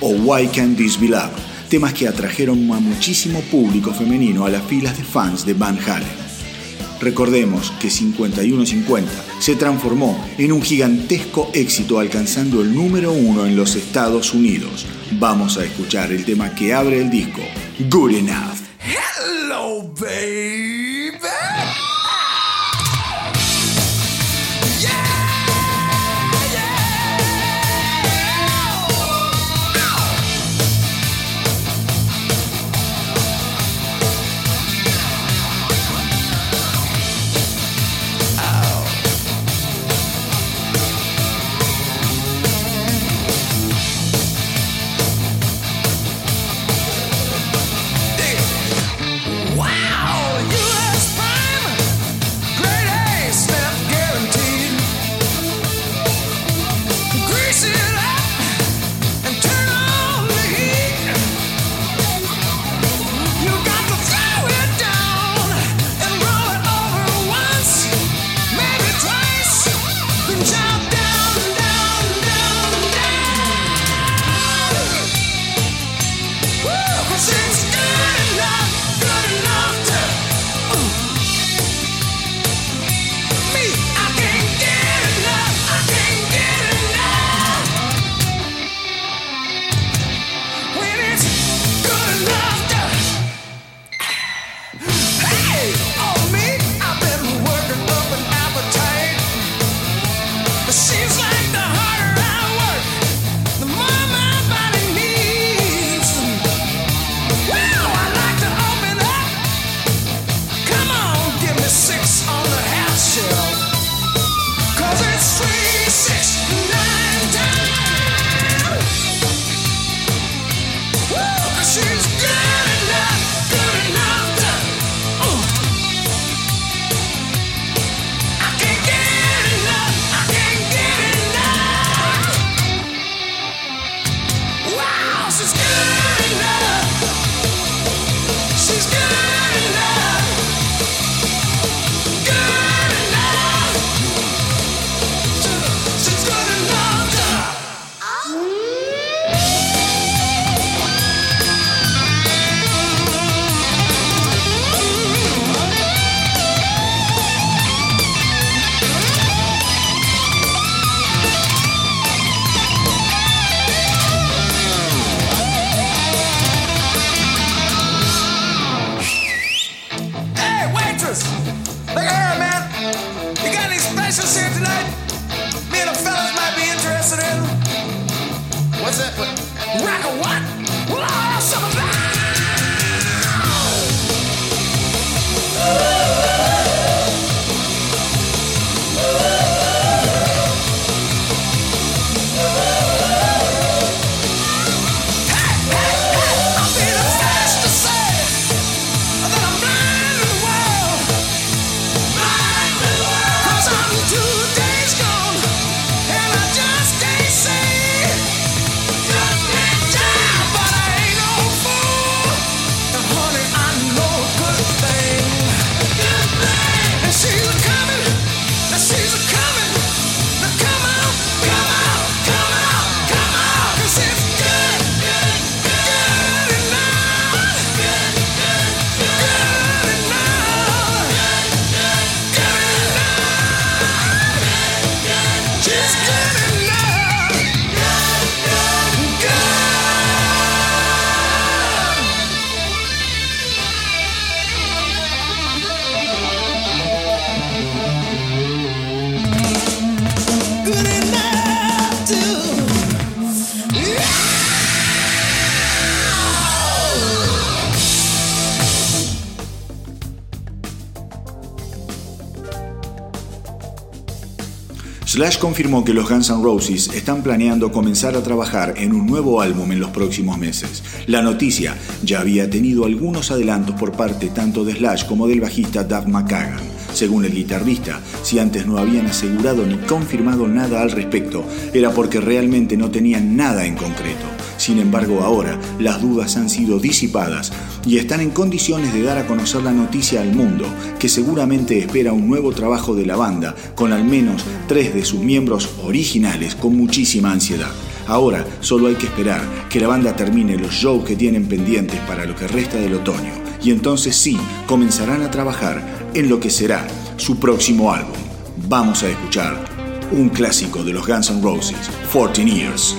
o Why Can't This Be Love, temas que atrajeron a muchísimo público femenino a las filas de fans de Van Halen. Recordemos que 5150 se transformó en un gigantesco éxito alcanzando el número uno en los Estados Unidos. Vamos a escuchar el tema que abre el disco, Good Enough. Hello, baby. Slash confirmó que los Guns N' Roses están planeando comenzar a trabajar en un nuevo álbum en los próximos meses. La noticia ya había tenido algunos adelantos por parte tanto de Slash como del bajista Doug McKagan. Según el guitarrista, si antes no habían asegurado ni confirmado nada al respecto, era porque realmente no tenían nada en concreto. Sin embargo, ahora las dudas han sido disipadas y están en condiciones de dar a conocer la noticia al mundo, que seguramente espera un nuevo trabajo de la banda, con al menos tres de sus miembros originales con muchísima ansiedad. Ahora solo hay que esperar que la banda termine los shows que tienen pendientes para lo que resta del otoño, y entonces sí comenzarán a trabajar en lo que será su próximo álbum. Vamos a escuchar un clásico de los Guns N' Roses, 14 Years.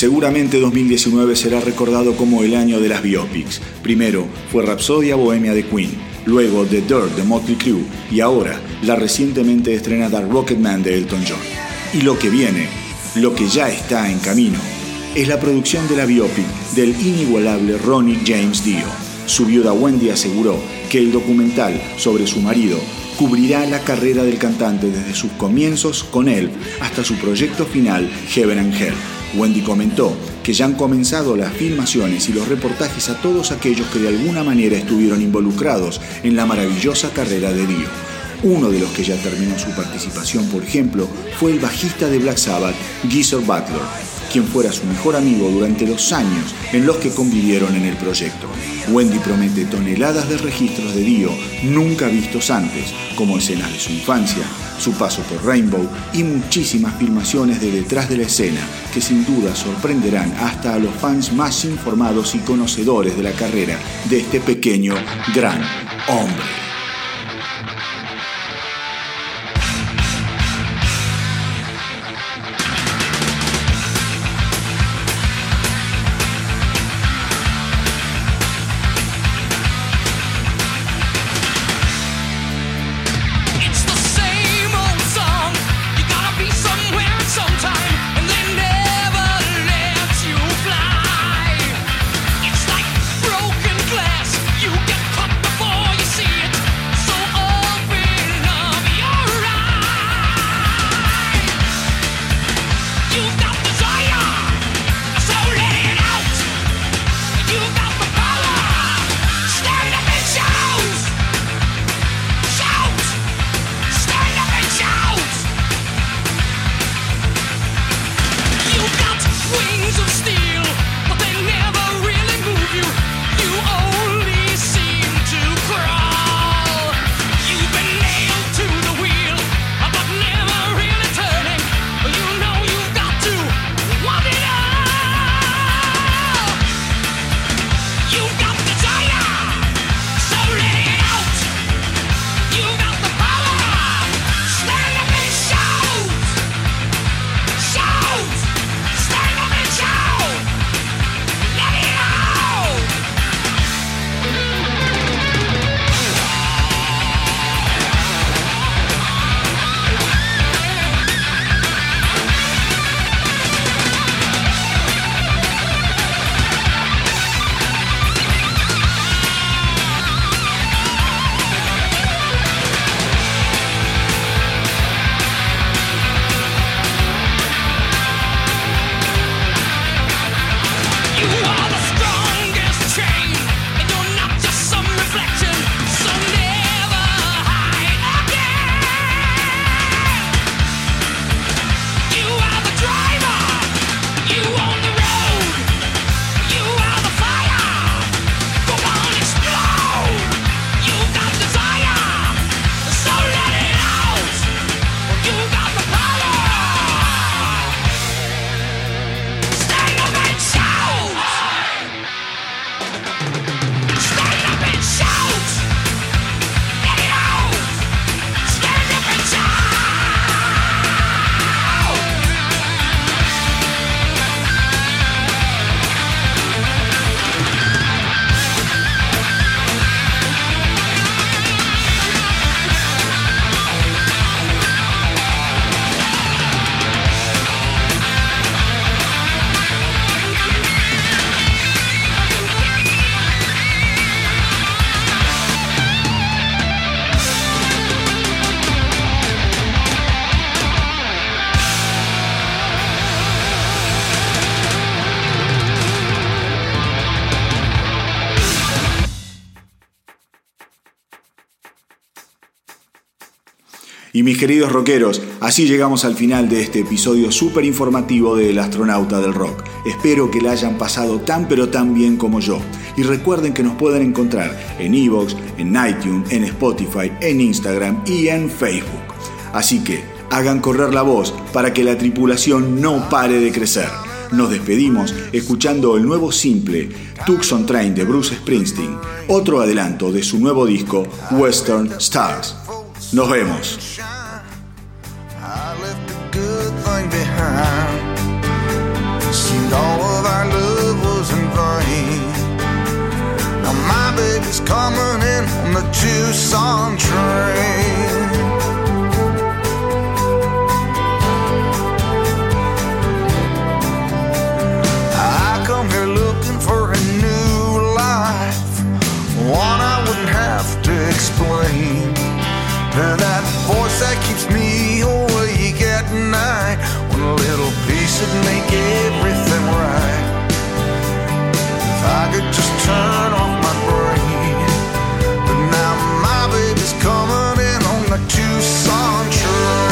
Seguramente 2019 será recordado como el año de las biopics. Primero fue Rapsodia Bohemia de Queen, luego The Dirt de Motley Crue y ahora la recientemente estrenada Rocketman de Elton John. Y lo que viene, lo que ya está en camino, es la producción de la biopic del inigualable Ronnie James Dio. Su viuda Wendy aseguró que el documental sobre su marido cubrirá la carrera del cantante desde sus comienzos con él hasta su proyecto final Heaven and Hell. Wendy comentó que ya han comenzado las filmaciones y los reportajes a todos aquellos que de alguna manera estuvieron involucrados en la maravillosa carrera de Dio. Uno de los que ya terminó su participación, por ejemplo, fue el bajista de Black Sabbath, Geezer Butler, quien fuera su mejor amigo durante los años en los que convivieron en el proyecto. Wendy promete toneladas de registros de Dio nunca vistos antes, como escenas de su infancia, su paso por Rainbow y muchísimas filmaciones de detrás de la escena que sin duda sorprenderán hasta a los fans más informados y conocedores de la carrera de este pequeño gran hombre. Y mis queridos rockeros, así llegamos al final de este episodio súper informativo de El astronauta del rock. Espero que la hayan pasado tan pero tan bien como yo. Y recuerden que nos pueden encontrar en Evox, en iTunes, en Spotify, en Instagram y en Facebook. Así que hagan correr la voz para que la tripulación no pare de crecer. Nos despedimos escuchando el nuevo simple Tucson Train de Bruce Springsteen, otro adelanto de su nuevo disco Western Stars. Nos vemos. And all of our love was in vain. Now my baby's coming in on the Tucson train. I come here looking for a new life, one I wouldn't have to explain. And that voice that keeps me awake at night, one little piece would make everything right. If I could just turn off my brain, but now my baby's coming in on the Tucson train.